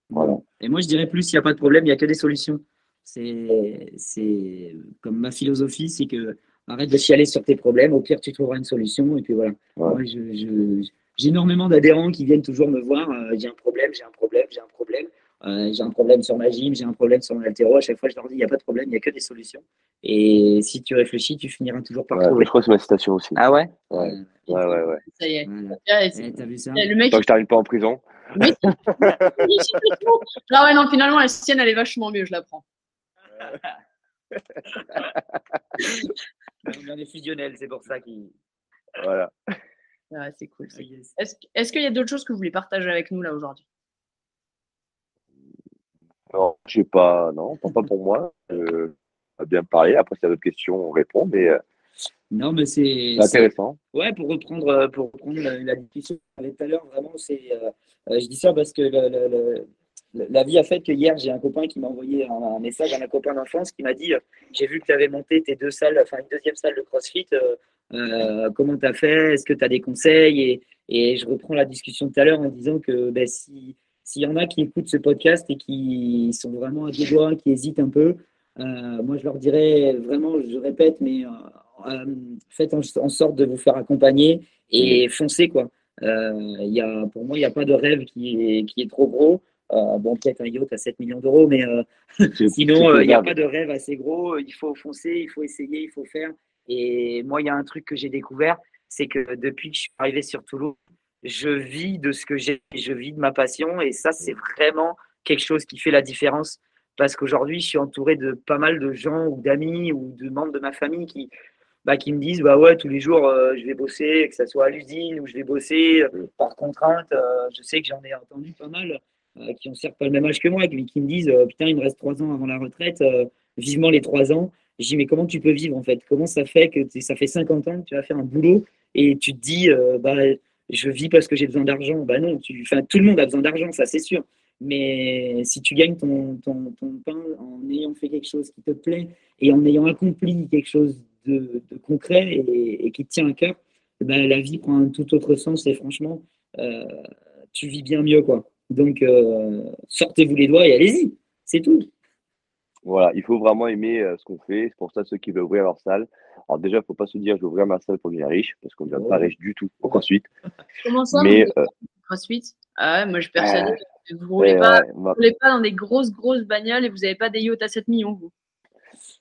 Voilà. Et moi, je dirais plus, s'il n'y a pas de problème, il n'y a que des solutions. C'est comme ma philosophie, c'est que arrête de chialer sur tes problèmes, au pire, tu trouveras une solution. Et puis voilà. j'ai énormément d'adhérents qui viennent toujours me voir, euh, j'ai un problème, j'ai un problème, j'ai un problème. Euh, j'ai un problème sur ma gym, j'ai un problème sur mon altéro. À chaque fois, je leur dis, il n'y a pas de problème, il n'y a que des solutions. Et si tu réfléchis, tu finiras toujours par trouver. Je crois que c'est ma citation aussi. Ah ouais? Ouais, ouais, ouais. ouais. Ça y est. Eh, t'as vu ça? Le mec... Tant que je t'arrive pas en prison. Oui. ah ouais, non, finalement, la sienne, elle est vachement mieux, je la prends. On est fusionnel, c'est pour ça qu'il. Voilà. Ouais, c'est cool. Ah, est-ce est qu'il y a d'autres choses que vous voulez partager avec nous là aujourd'hui? Non, sais pas, non, pas pour moi. Euh, on a bien parlé. Après, s'il y a d'autres questions, on répond. Mais, euh, Non, mais c'est intéressant. Ouais, pour reprendre, pour reprendre la, discussion tout à l'heure, vraiment, c'est. je dis ça parce que le, la vie a fait que hier, j'ai un copain qui m'a envoyé un, message à un copain d'enfance qui m'a dit J'ai vu que tu avais monté tes deux salles, enfin une deuxième salle de CrossFit. Euh, euh, comment tu as fait? Est-ce que tu as des conseils? Et, et, je reprends la discussion tout à l'heure en disant que ben, s'il y en a qui écoutent ce podcast et qui sont vraiment à deux doigts, qui hésitent un peu, euh, moi je leur dirais vraiment, je répète, mais faites en, sorte de vous faire accompagner et foncez. Quoi. y a, pour moi, il n'y a pas de rêve qui est, qui est trop gros. Euh, bon, peut-être un yacht à 7 millions d'euros, mais euh, sinon, euh, il n'y a pas de rêve assez gros. Il faut foncer, il faut essayer, il faut faire. Et moi, il y a un truc que j'ai découvert, c'est que depuis que je suis arrivé sur Toulouse, je vis de ce que j'ai, je vis de ma passion. Et ça, c'est vraiment quelque chose qui fait la différence. Parce qu'aujourd'hui, je suis entouré de pas mal de gens ou d'amis ou de membres de ma famille qui, bah, qui me disent bah ouais tous les jours je vais bosser que ce soit à l'usine ou je vais bosser par contrainte je sais que j'en ai entendu pas mal euh, qui ont certes pas le même âge que moi, mais qui me disent euh, Putain, il me reste trois ans avant la retraite, euh, vivement les trois ans. Je dis Mais comment tu peux vivre en fait? Comment ça fait que ça fait 50 ans que tu vas faire un boulot et tu te dis bah, Je vis parce que j'ai besoin d'argent Bah non, tout le monde a besoin d'argent, ça c'est sûr. Mais si tu gagnes ton, pain en ayant fait quelque chose qui te plaît et en ayant accompli quelque chose de, concret et, qui te tient à cœur, bah, la vie prend un tout autre sens et franchement, tu vis bien mieux. quoi. Donc, euh, sortez-vous les doigts et allez-y. C'est tout. Voilà, il faut vraiment aimer euh, ce qu'on fait. C'est pour ça ceux qui veulent ouvrir leur salle. Alors déjà, il ne faut pas se dire je vais ouvrir ma salle pour devenir riche, parce qu'on ne devient pas riche du tout au CrossFit. Comment ça Mais, euh, CrossFit ah Moi, je persuade que vous ne roulez, pas, roulez pas dans des grosses, grosses bagnoles et vous n'avez pas des yachts à 7 millions, vous.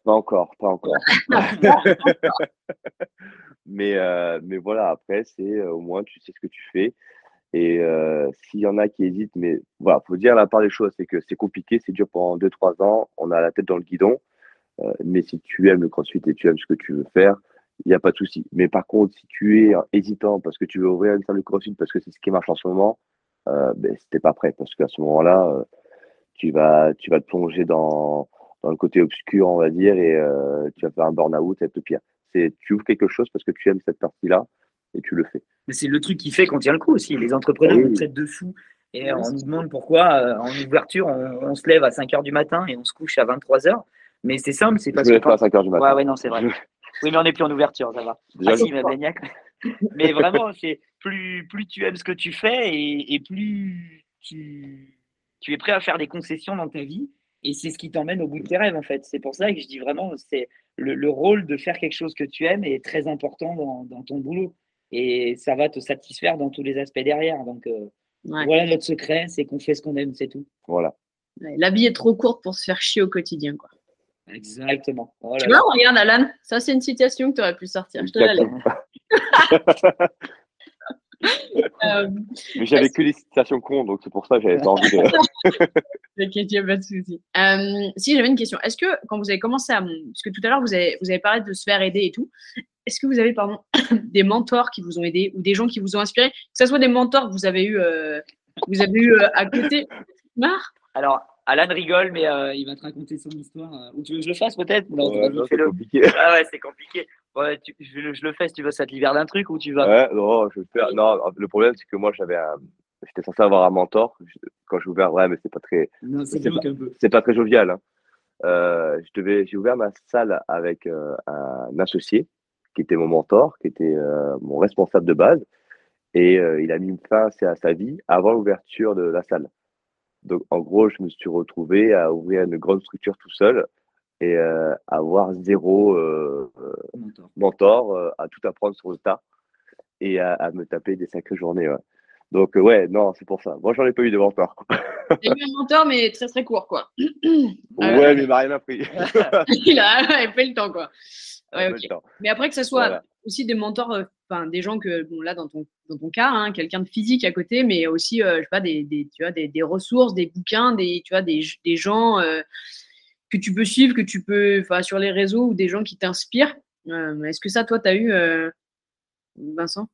Pas encore, pas encore. mais, mais voilà, après, c'est au moins tu sais ce que tu fais. Et euh, s'il y en a qui hésitent, mais voilà, faut dire la part des choses, c'est que c'est compliqué, c'est dur pendant 2-3 ans, on a la tête dans le guidon. Euh, mais si tu aimes le crossfit et tu aimes ce que tu veux faire, il n'y a pas de souci. Mais par contre, si tu es hésitant parce que tu veux ouvrir une salle de crossfit parce que c'est ce qui marche en ce moment, euh, ben, n'es pas prêt parce qu'à ce moment-là, euh, tu vas, tu vas te plonger dans, dans le côté obscur, on va dire, et euh, tu vas faire un burn-out, être pire. C'est, tu ouvres quelque chose parce que tu aimes cette partie-là et tu le fais. Mais c'est le truc qui fait qu'on tient le coup aussi. Les entrepreneurs nous traitent de fous. Et on nous demande pourquoi, en ouverture, on, se lève à 5 h du matin et on se couche à 23 h. Mais c'est simple, c'est parce que. pas à 5 h du matin. Ouais, ouais, non, c'est vrai. Oui, mais on n'est plus en ouverture, ça va. Ah, si, mais, mais vraiment, c'est plus, plus tu aimes ce que tu fais et, plus tu, tu es prêt à faire des concessions dans ta vie. Et c'est ce qui t'emmène au bout de tes rêves, en fait. C'est pour ça que je dis vraiment, c'est le, rôle de faire quelque chose que tu aimes est très important dans, dans ton boulot et ça va te satisfaire dans tous les aspects derrière. Donc euh, voilà notre secret, c'est qu'on fait ce qu'on aime, c'est tout. Voilà. la vie est trop courte pour se faire chier au quotidien, quoi. Exactement. Oh tu vois, regarde Alan, ça c'est une citation que tu aurais pu sortir. Je te la euh, Mais j'avais que des citations cons, donc c'est pour ça que j'avais pas envie de. T'inquiète, pas de souci. Euh, si j'avais une question, est-ce que quand vous avez commencé à. Parce que tout à l'heure, vous avez, vous avez parlé de se faire aider et tout est-ce que vous avez pardon, des mentors qui vous ont aidé ou des gens qui vous ont inspiré? Que ce soit des mentors que vous avez eu, euh, vous avez eu euh, à côté? Mar Alors, Alan rigole, mais euh, il va te raconter son histoire. Ou tu veux que je le fasse peut-être? Non, c'est compliqué. Ah ouais, c'est compliqué. Ouais, je, le fais si tu veux, ça te libère d'un truc ou tu vas? Ouais, non, je faire. Non, le problème, c'est que moi, j'avais J'étais censé avoir un mentor quand j'ai ouvert. Ouais, mais c'est pas très. Non, c'est pas, pas, très jovial. Hein. j'ai ouvert ma salle avec un associé qui était mon mentor, qui était euh, mon responsable de base. Et euh, il a mis fin à sa vie avant l'ouverture de la salle. Donc, en gros, je me suis retrouvé à ouvrir une grande structure tout seul et euh, avoir zéro mentor, à tout apprendre sur le tas et à, me taper des sacrées journées. Donc, ouais, non, c'est pour ça. Moi, j'en ai pas eu de mentor. J'ai eu un mentor, mais très très court, quoi. ouais, mais il m'a rien appris. il a pas eu le temps, quoi. Mais après que ce soit aussi des mentors, euh, enfin des gens que, bon là dans ton, dans ton cas, hein, quelqu'un de physique à côté, mais aussi, euh, je sais pas, des, des tu vois, des, des, ressources, des bouquins, des, tu vois, des, des gens euh, que tu peux suivre, que tu peux, enfin sur les réseaux ou des gens qui t'inspirent. Est-ce que ça, toi, tu as eu, Vincent?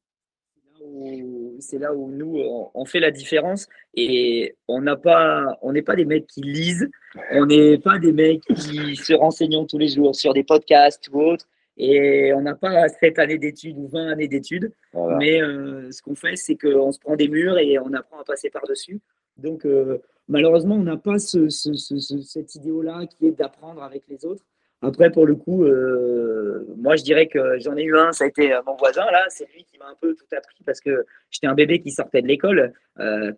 C'est là où nous on fait la différence et on n'a pas on n'est pas des mecs qui lisent on n'est pas des mecs qui se renseignent tous les jours sur des podcasts ou autres Et on n'a pas 7 années d'études ou 20 années d'études. Mais euh, ce qu'on fait, c'est qu'on se prend des murs et on apprend à passer par-dessus. Donc, euh, malheureusement, on n'a pas ce, cette idéo-là qui est d'apprendre avec les autres. Après, pour le coup, euh, moi, je dirais que j'en ai eu un, ça a été mon voisin, là. C'est lui qui m'a un peu tout appris parce que j'étais un bébé qui sortait de l'école.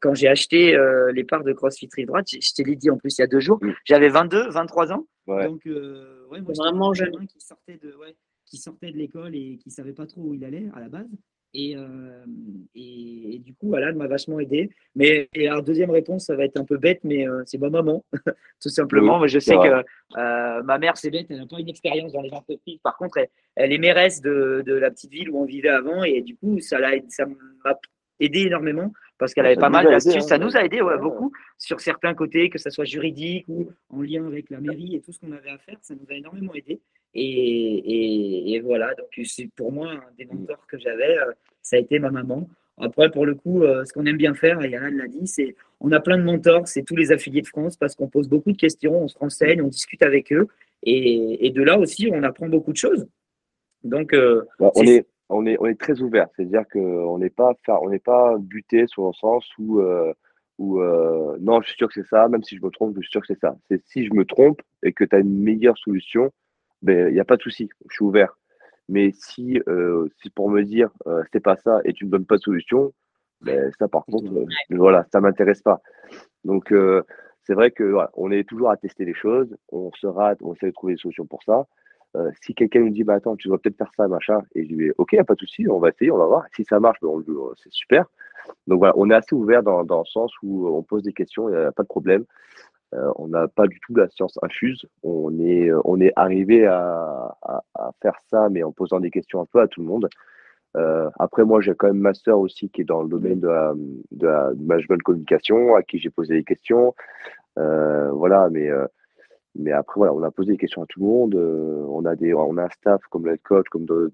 quand j'ai acheté les parts de CrossFit Rive Droite, je te l'ai dit en plus il y a deux jours, mm. j'avais 22, 23 ans. Donc, ouais, moi, vraiment jeune. Qui sortait de, ouais, qui sortait de l'école et qui ne savait pas trop où il allait à la base. Et, euh, et, du coup, Alan m'a vachement aidé. Mais et alors, deuxième réponse, ça va être un peu bête, mais euh, c'est ma maman, tout simplement. je sais que euh, ma mère, c'est bête, elle n'a pas une expérience dans les entreprises. Par contre, elle, est mairesse de, de, la petite ville où on vivait avant. Et du coup, ça m'a aidé énormément parce qu'elle avait pas mal d'astuces. Hein, ça nous a aidé beaucoup sur certains côtés, que ce soit juridique ou en lien avec la mairie et tout ce qu'on avait à faire. Ça nous a énormément aidé. Et, voilà, donc c'est pour moi un des mentors que j'avais, euh, ça a été ma maman. Après, pour le coup, euh, ce qu'on aime bien faire, et Yann l'a dit, c'est on a plein de mentors, c'est tous les affiliés de France parce qu'on pose beaucoup de questions, on se renseigne, on discute avec eux. Et, de là aussi, on apprend beaucoup de choses. Donc, euh, on, est, on, est, on est très ouvert, c'est-à-dire qu'on n'est pas, on n'est pas buté sur le sens où, où non, je suis sûr que c'est ça, même si je me trompe, je suis sûr que c'est ça. C'est si je me trompe et que tu as une meilleure solution, ben, il n'y a pas de souci, je suis ouvert. Mais si euh, pour me dire euh, c'est pas ça et tu me donnes pas de solution, ben, ça par contre, euh, voilà, ça m'intéresse pas. Donc euh, c'est vrai que voilà, on est toujours à tester les choses, on sera, on essaie de trouver des solutions pour ça. Euh, si quelqu'un nous dit bah attends, tu dois peut-être faire ça, machin, et je dis ok, a pas de souci, on va essayer, on va voir. Si ça marche, ben, c'est super. Donc voilà, on est assez ouvert dans, dans le sens où on pose des questions, il n'y a pas de problème. Euh, on n'a pas du tout la science infuse. On est, euh, on est arrivé à, faire ça, mais en posant des questions un peu à tout le monde. Euh, après, moi, j'ai quand même ma sœur aussi qui est dans le domaine de la, de la management communication, à qui j'ai posé des questions. voilà, mais, mais après, voilà, on a posé des questions à tout le monde. on, a des, on a un staff comme le coach, comme nos,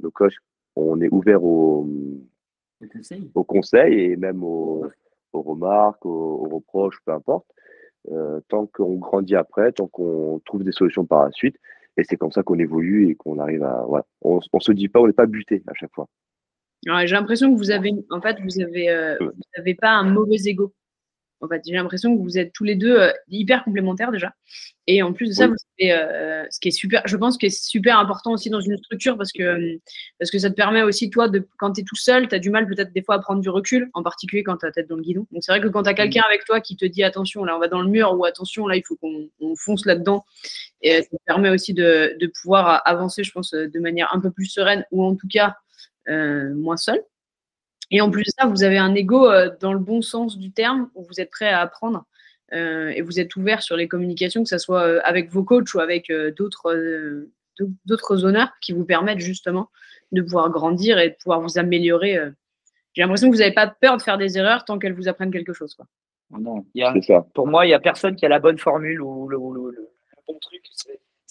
nos, coachs. On est ouvert au, au conseil et même aux, aux remarques, aux, aux, reproches, peu importe. Euh, tant qu'on grandit après, tant qu'on trouve des solutions par la suite. Et c'est comme ça qu'on évolue et qu'on arrive à. Voilà. On ne se dit pas, on n'est pas buté à chaque fois. J'ai l'impression que vous avez, en fait, vous avez, euh, vous avez pas un mauvais ego. En fait, j'ai l'impression que vous êtes tous les deux euh, hyper complémentaires déjà. Et en plus de ça, vous savez, euh, ce qui est super, je pense que c'est super important aussi dans une structure parce que, parce que ça te permet aussi, toi, de, quand tu es tout seul, tu as du mal peut-être des fois à prendre du recul, en particulier quand tu as tête dans le guidon. Donc c'est vrai que quand tu as quelqu'un avec toi qui te dit attention, là on va dans le mur ou attention, là il faut qu'on fonce là-dedans, et ça te permet aussi de, de, pouvoir avancer, je pense, de manière un peu plus sereine ou en tout cas euh, moins seul. Et en plus de ça, vous avez un ego euh, dans le bon sens du terme, où vous êtes prêt à apprendre euh, et vous êtes ouvert sur les communications, que ce soit euh, avec vos coachs ou avec d'autres d'autres honneurs qui vous permettent justement de pouvoir grandir et de pouvoir vous améliorer. J'ai l'impression que vous n'avez pas peur de faire des erreurs tant qu'elles vous apprennent quelque chose. Quoi. Non, Pour moi, il n'y a personne qui a la bonne formule ou le, le bon truc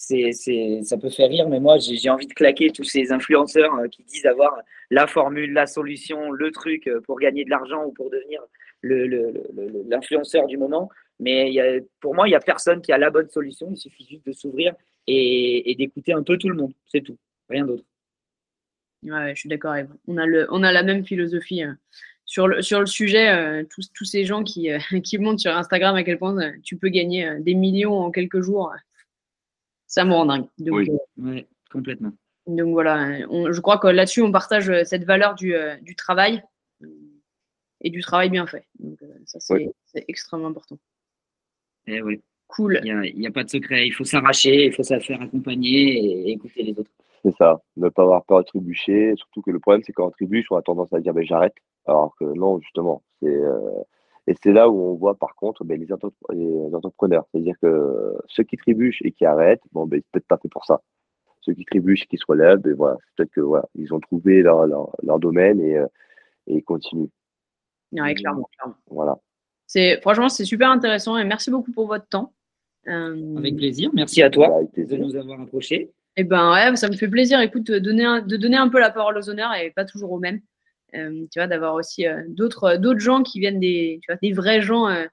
c'est, ça peut faire rire, mais moi, j'ai, envie de claquer tous ces influenceurs euh, qui disent avoir la formule, la solution, le truc euh, pour gagner de l'argent ou pour devenir l'influenceur du moment. Mais pour moi, il n'y a personne qui a la bonne solution. Il suffit juste de s'ouvrir et, d'écouter un peu tout le monde. C'est tout. Rien d'autre. Ouais, je suis d'accord avec vous. On a, le, on a la même philosophie. Euh, sur le, sur le sujet, tous, tous, ces gens qui, qui montrent sur Instagram à quel point tu peux gagner des millions en quelques jours, ça me rend dingue. oui, euh, complètement. Donc voilà, je crois que là-dessus, on partage euh, cette valeur du, euh, du, travail et du travail bien fait. Donc ça, c'est extrêmement important. Eh oui. Cool. Il n'y a, a, pas de secret. Il faut s'arracher, il faut se faire accompagner et écouter les autres. C'est ça, ne pas avoir peur de trébucher. Surtout que le problème, c'est qu'en trébuche, on a tendance à dire ben, j'arrête. Alors que non, justement, c'est et c'est là où on voit par contre ben, les, entrepreneurs. C'est-à-dire que ceux qui trébuchent et qui arrêtent, bon, ben, peut-être pas fait pour ça. Ceux qui trébuchent et qui se relèvent, ben, voilà, peut-être que voilà, ils ont trouvé leur, leur, domaine et, euh, et ils continuent. Oui, clairement, Voilà. C'est, franchement, c'est super intéressant et merci beaucoup pour votre temps. Euh, Avec plaisir. Merci à toi de nous avoir approchés. Eh ben ouais, ça me fait plaisir. Écoute, de donner, de donner un peu la parole aux honneurs et pas toujours aux mêmes. Euh, tu vois, d'avoir aussi euh, d'autres, d'autres gens qui viennent des, tu vois, des vrais gens euh,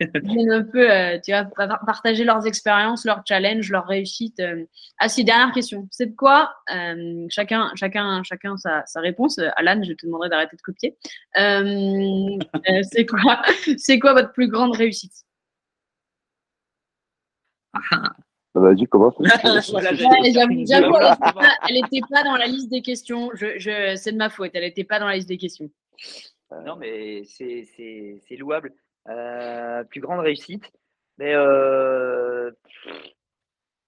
viennent un peu, euh, tu vois, partager leurs expériences, leurs challenges, leurs réussites. Euh. Ah si, dernière question. C'est quoi euh, Chacun, chacun, chacun sa, réponse. Alan, je te demanderai d'arrêter de copier. c'est quoi, c'est quoi votre plus grande réussite? Vas-y, commence. J'avoue, elle n'était pas dans la liste des questions. Je, je, c'est de ma faute. Elle n'était pas dans la liste des questions. Non, mais c'est louable. Euh, plus grande réussite. Mais euh,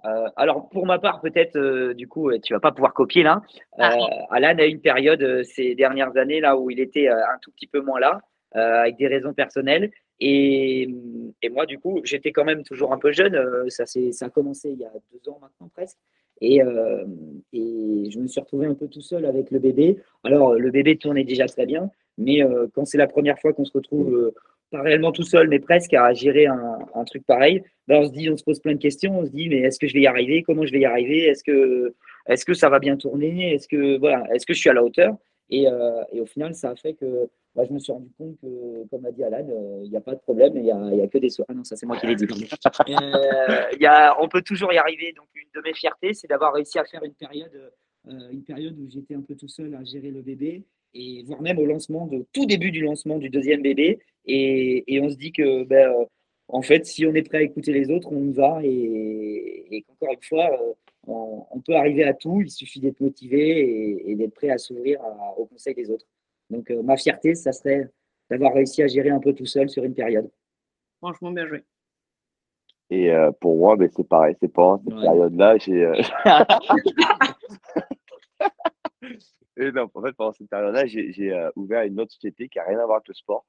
euh, alors pour ma part, peut-être, du coup, tu vas pas pouvoir copier là. Ah. Alan a eu une période ces dernières années là où il était un tout petit peu moins là, avec des raisons personnelles. Et, et moi, du coup, j'étais quand même toujours un peu jeune. ça, ça a commencé il y a deux ans maintenant presque. Et, et, je me suis retrouvé un peu tout seul avec le bébé. Alors, le bébé tournait déjà très bien, mais quand c'est la première fois qu'on se retrouve pas réellement tout seul, mais presque à gérer un, truc pareil, ben on se dit, on se pose plein de questions, on se dit, mais est-ce que je vais y arriver? Comment je vais y arriver? Est-ce que, est que ça va bien tourner? Est-ce que voilà, est-ce que je suis à la hauteur? Euh, et, au final, ça a fait que bah, je me suis rendu compte que, comme a dit Alan, euh, il n'y a pas de problème, il n'y a, que des soins. Ah non, ça c'est moi qui l'ai dit. euh, y a, on peut toujours y arriver. Donc une de mes fiertés, c'est d'avoir réussi à faire une période, euh, une période où j'étais un peu tout seul à gérer le bébé et voire même au lancement, de tout début du lancement du deuxième bébé. Et, et on se dit que, ben, en fait, si on est prêt à écouter les autres, on y va. Et, et qu'encore une fois, on, peut arriver à tout. Il suffit d'être motivé et, d'être prêt à s'ouvrir au conseil des autres. Donc, euh, ma fierté, ça serait d'avoir réussi à gérer un peu tout seul sur une période. Franchement, bien joué. Et pour moi, ben, c'est pareil. C'est pendant cette période-là, j'ai. Et non, en fait, pendant cette période-là, j'ai euh, ouvert une autre société qui n'a rien à voir avec le sport.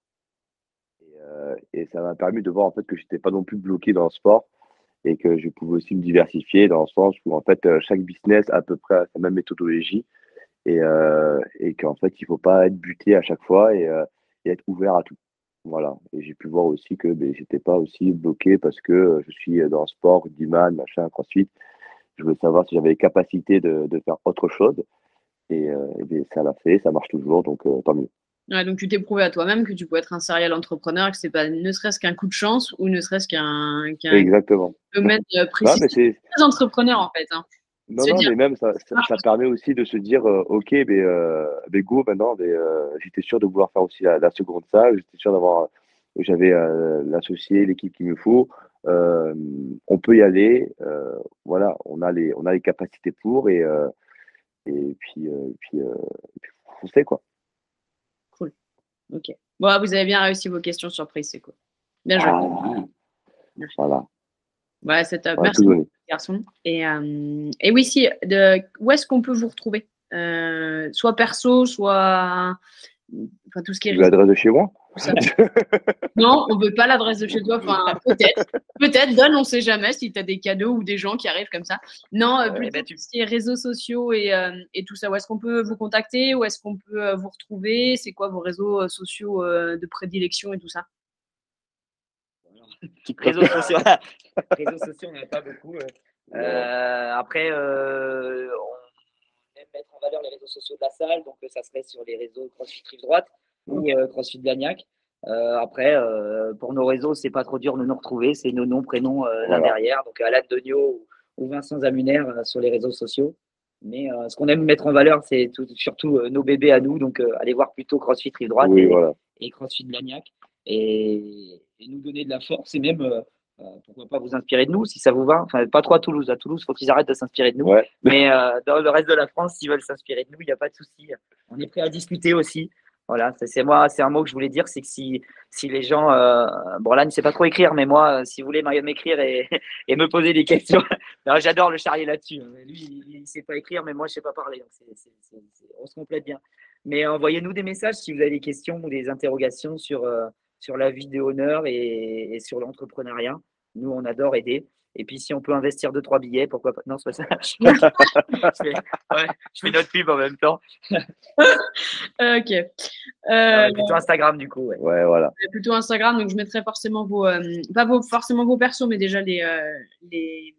Et, euh, et ça m'a permis de voir en fait que je n'étais pas non plus bloqué dans le sport et que je pouvais aussi me diversifier dans le sens où en fait euh, chaque business a à peu près sa même méthodologie et, euh, et qu'en fait il ne faut pas être buté à chaque fois et, euh, et être ouvert à tout. Voilà. Et j'ai pu voir aussi que ben, j'étais pas aussi bloqué parce que je suis dans le sport, rugbyman, machin, crossfit. Je voulais savoir si j'avais les capacités de, de faire autre chose. Et, euh, ça l'a fait, ça marche toujours, donc euh, tant mieux. Ouais, donc tu t'es prouvé à toi-même que tu pouvais être un serial entrepreneur, que c'est pas ne serait-ce qu'un coup de chance ou ne serait-ce qu'un Exactement. domaine euh, précis. c'est très entrepreneur en fait. Hein. Non, non, mais même ça, ça, permet aussi de se dire, ok, mais, euh, mais go maintenant, mais, j'étais sûr de vouloir faire aussi la, seconde salle, j'étais sûr d'avoir, j'avais l'associé, l'équipe qu'il me faut, on peut y aller, voilà, on a les, on a les capacités pour et et puis, euh, puis, euh, puis quoi. Cool. Ok. Bon, vous avez bien réussi vos questions surprises, c'est cool. Bien joué. Ah, voilà. Ouais, c'est top. Merci, garçon. Et, euh, et oui, si, de, où est-ce qu'on peut vous retrouver? Euh, Soit perso, soit. Enfin, tout ce qui est. L'adresse de chez moi? Non, on veut pas l'adresse de chez toi. Enfin, peut-être, peut-être. Donne, on sait jamais si tu as des cadeaux ou des gens qui arrivent comme ça. Non, euh, plutôt ce qui est réseaux sociaux et, euh, et tout ça. Où est-ce qu'on peut vous contacter? Où est-ce qu'on peut euh, vous retrouver? C'est quoi vos réseaux sociaux de prédilection et tout ça? réseaux sociaux, réseaux sociaux, on n'en a pas beaucoup. après, on aime mettre en valeur les réseaux sociaux de la salle, donc ça serait sur les réseaux CrossFit Rive Droite ou euh, CrossFit Gagnac. Euh, après, euh, pour nos réseaux, c'est pas trop dur de nous retrouver. C'est nos noms, prénoms là derrière. Donc Alain Degnaud ou, Vincent Zamuner sur les réseaux sociaux. Mais ce qu'on aime mettre en valeur, c'est surtout nos bébés à nous. Donc allez voir plutôt CrossFit Rive Droite et, CrossFit Blagnac et, et, nous donner de la force et même pourquoi pas vous inspirer de nous si ça vous va. Enfin, pas trop à Toulouse. À Toulouse, faut qu'ils arrêtent de s'inspirer de nous. Mais dans le reste de la France, s'ils veulent s'inspirer de nous, il n'y a pas de souci. On est prêt à discuter aussi. Voilà, c'est moi, c'est un mot que je voulais dire, c'est que si, si les gens, euh, bon là, ne sait pas trop écrire, mais moi, si vous voulez m'écrire et, et, me poser des questions, j'adore le charrier là-dessus. Lui, il ne sait pas écrire, mais moi, je ne sais pas parler. on se complète bien. Mais envoyez-nous des messages si vous avez des questions ou des interrogations sur, euh, sur la vie des honneurs et, et sur l'entrepreneuriat. Nous, on adore aider. Et puis, si on peut investir deux, trois billets, pourquoi pas? Non, c'est pas ça. je, fais, ouais, je fais notre pub en même temps. ok. Euh, plutôt Instagram, du coup. Ouais, ouais voilà. Plutôt Instagram. Donc, je mettrai forcément vos. Euh, pas vos, forcément vos persos, mais déjà les. Euh, les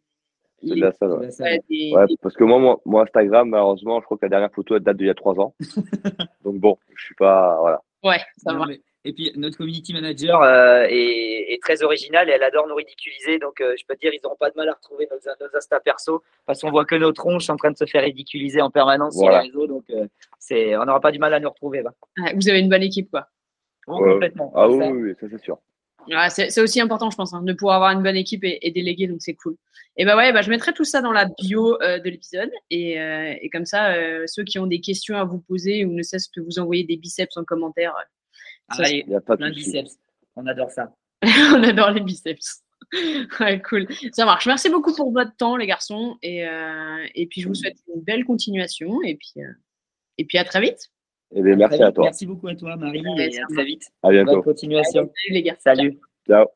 les, la salle, ouais. Ouais, ouais, parce que moi, moi, Instagram, malheureusement, je crois que la dernière photo elle date d'il y a trois ans. Donc bon, je suis pas, voilà. Ouais, ça va. Et puis notre community manager euh, est, très originale et elle adore nous ridiculiser. Donc je peux te dire, ils n'auront pas de mal à retrouver nos, nos Insta perso parce qu'on voit que nos tronches en train de se faire ridiculiser en permanence sur les réseaux. Donc c'est, on n'aura pas du mal à nous retrouver. vous avez une bonne équipe, quoi. complètement. Ah oui, oui, ça c'est sûr c'est aussi important, je pense, hein, de pouvoir avoir une bonne équipe et, déléguer, donc c'est cool. Et bah ouais, bah, je mettrai tout ça dans la bio euh, de l'épisode. Et, euh, comme ça, euh, ceux qui ont des questions à vous poser ou ne cessent que vous envoyer des biceps en commentaire. Allez, il y a pas plein de biceps. On adore ça. On adore les biceps. ouais, cool. Ça marche. Merci beaucoup pour votre temps, les garçons. Et, et puis, je vous souhaite une belle continuation. Et puis, et puis à très vite. Eh bien, merci à toi. Merci beaucoup à toi, Marie, et à très vite. À bientôt. Bonne continuation. Salut, les gars. Salut. Ciao.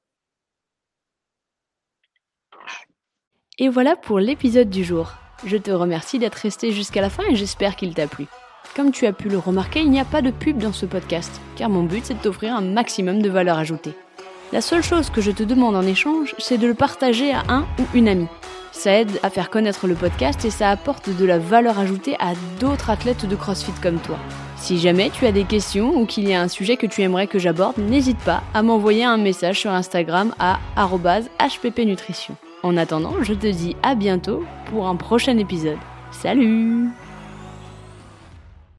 Et voilà pour l'épisode du jour. Je te remercie d'être resté jusqu'à la fin et j'espère qu'il t'a plu. Comme tu as pu le remarquer, il n'y a pas de pub dans ce podcast, car mon but c'est de t'offrir un maximum de valeur ajoutée. La seule chose que je te demande en échange, c'est de le partager à un ou une amie. Ça aide à faire connaître le podcast et ça apporte de la valeur ajoutée à d'autres athlètes de CrossFit comme toi. Si jamais tu as des questions ou qu'il y a un sujet que tu aimerais que j'aborde, n'hésite pas à m'envoyer un message sur Instagram à hppnutrition. En attendant, je te dis à bientôt pour un prochain épisode. Salut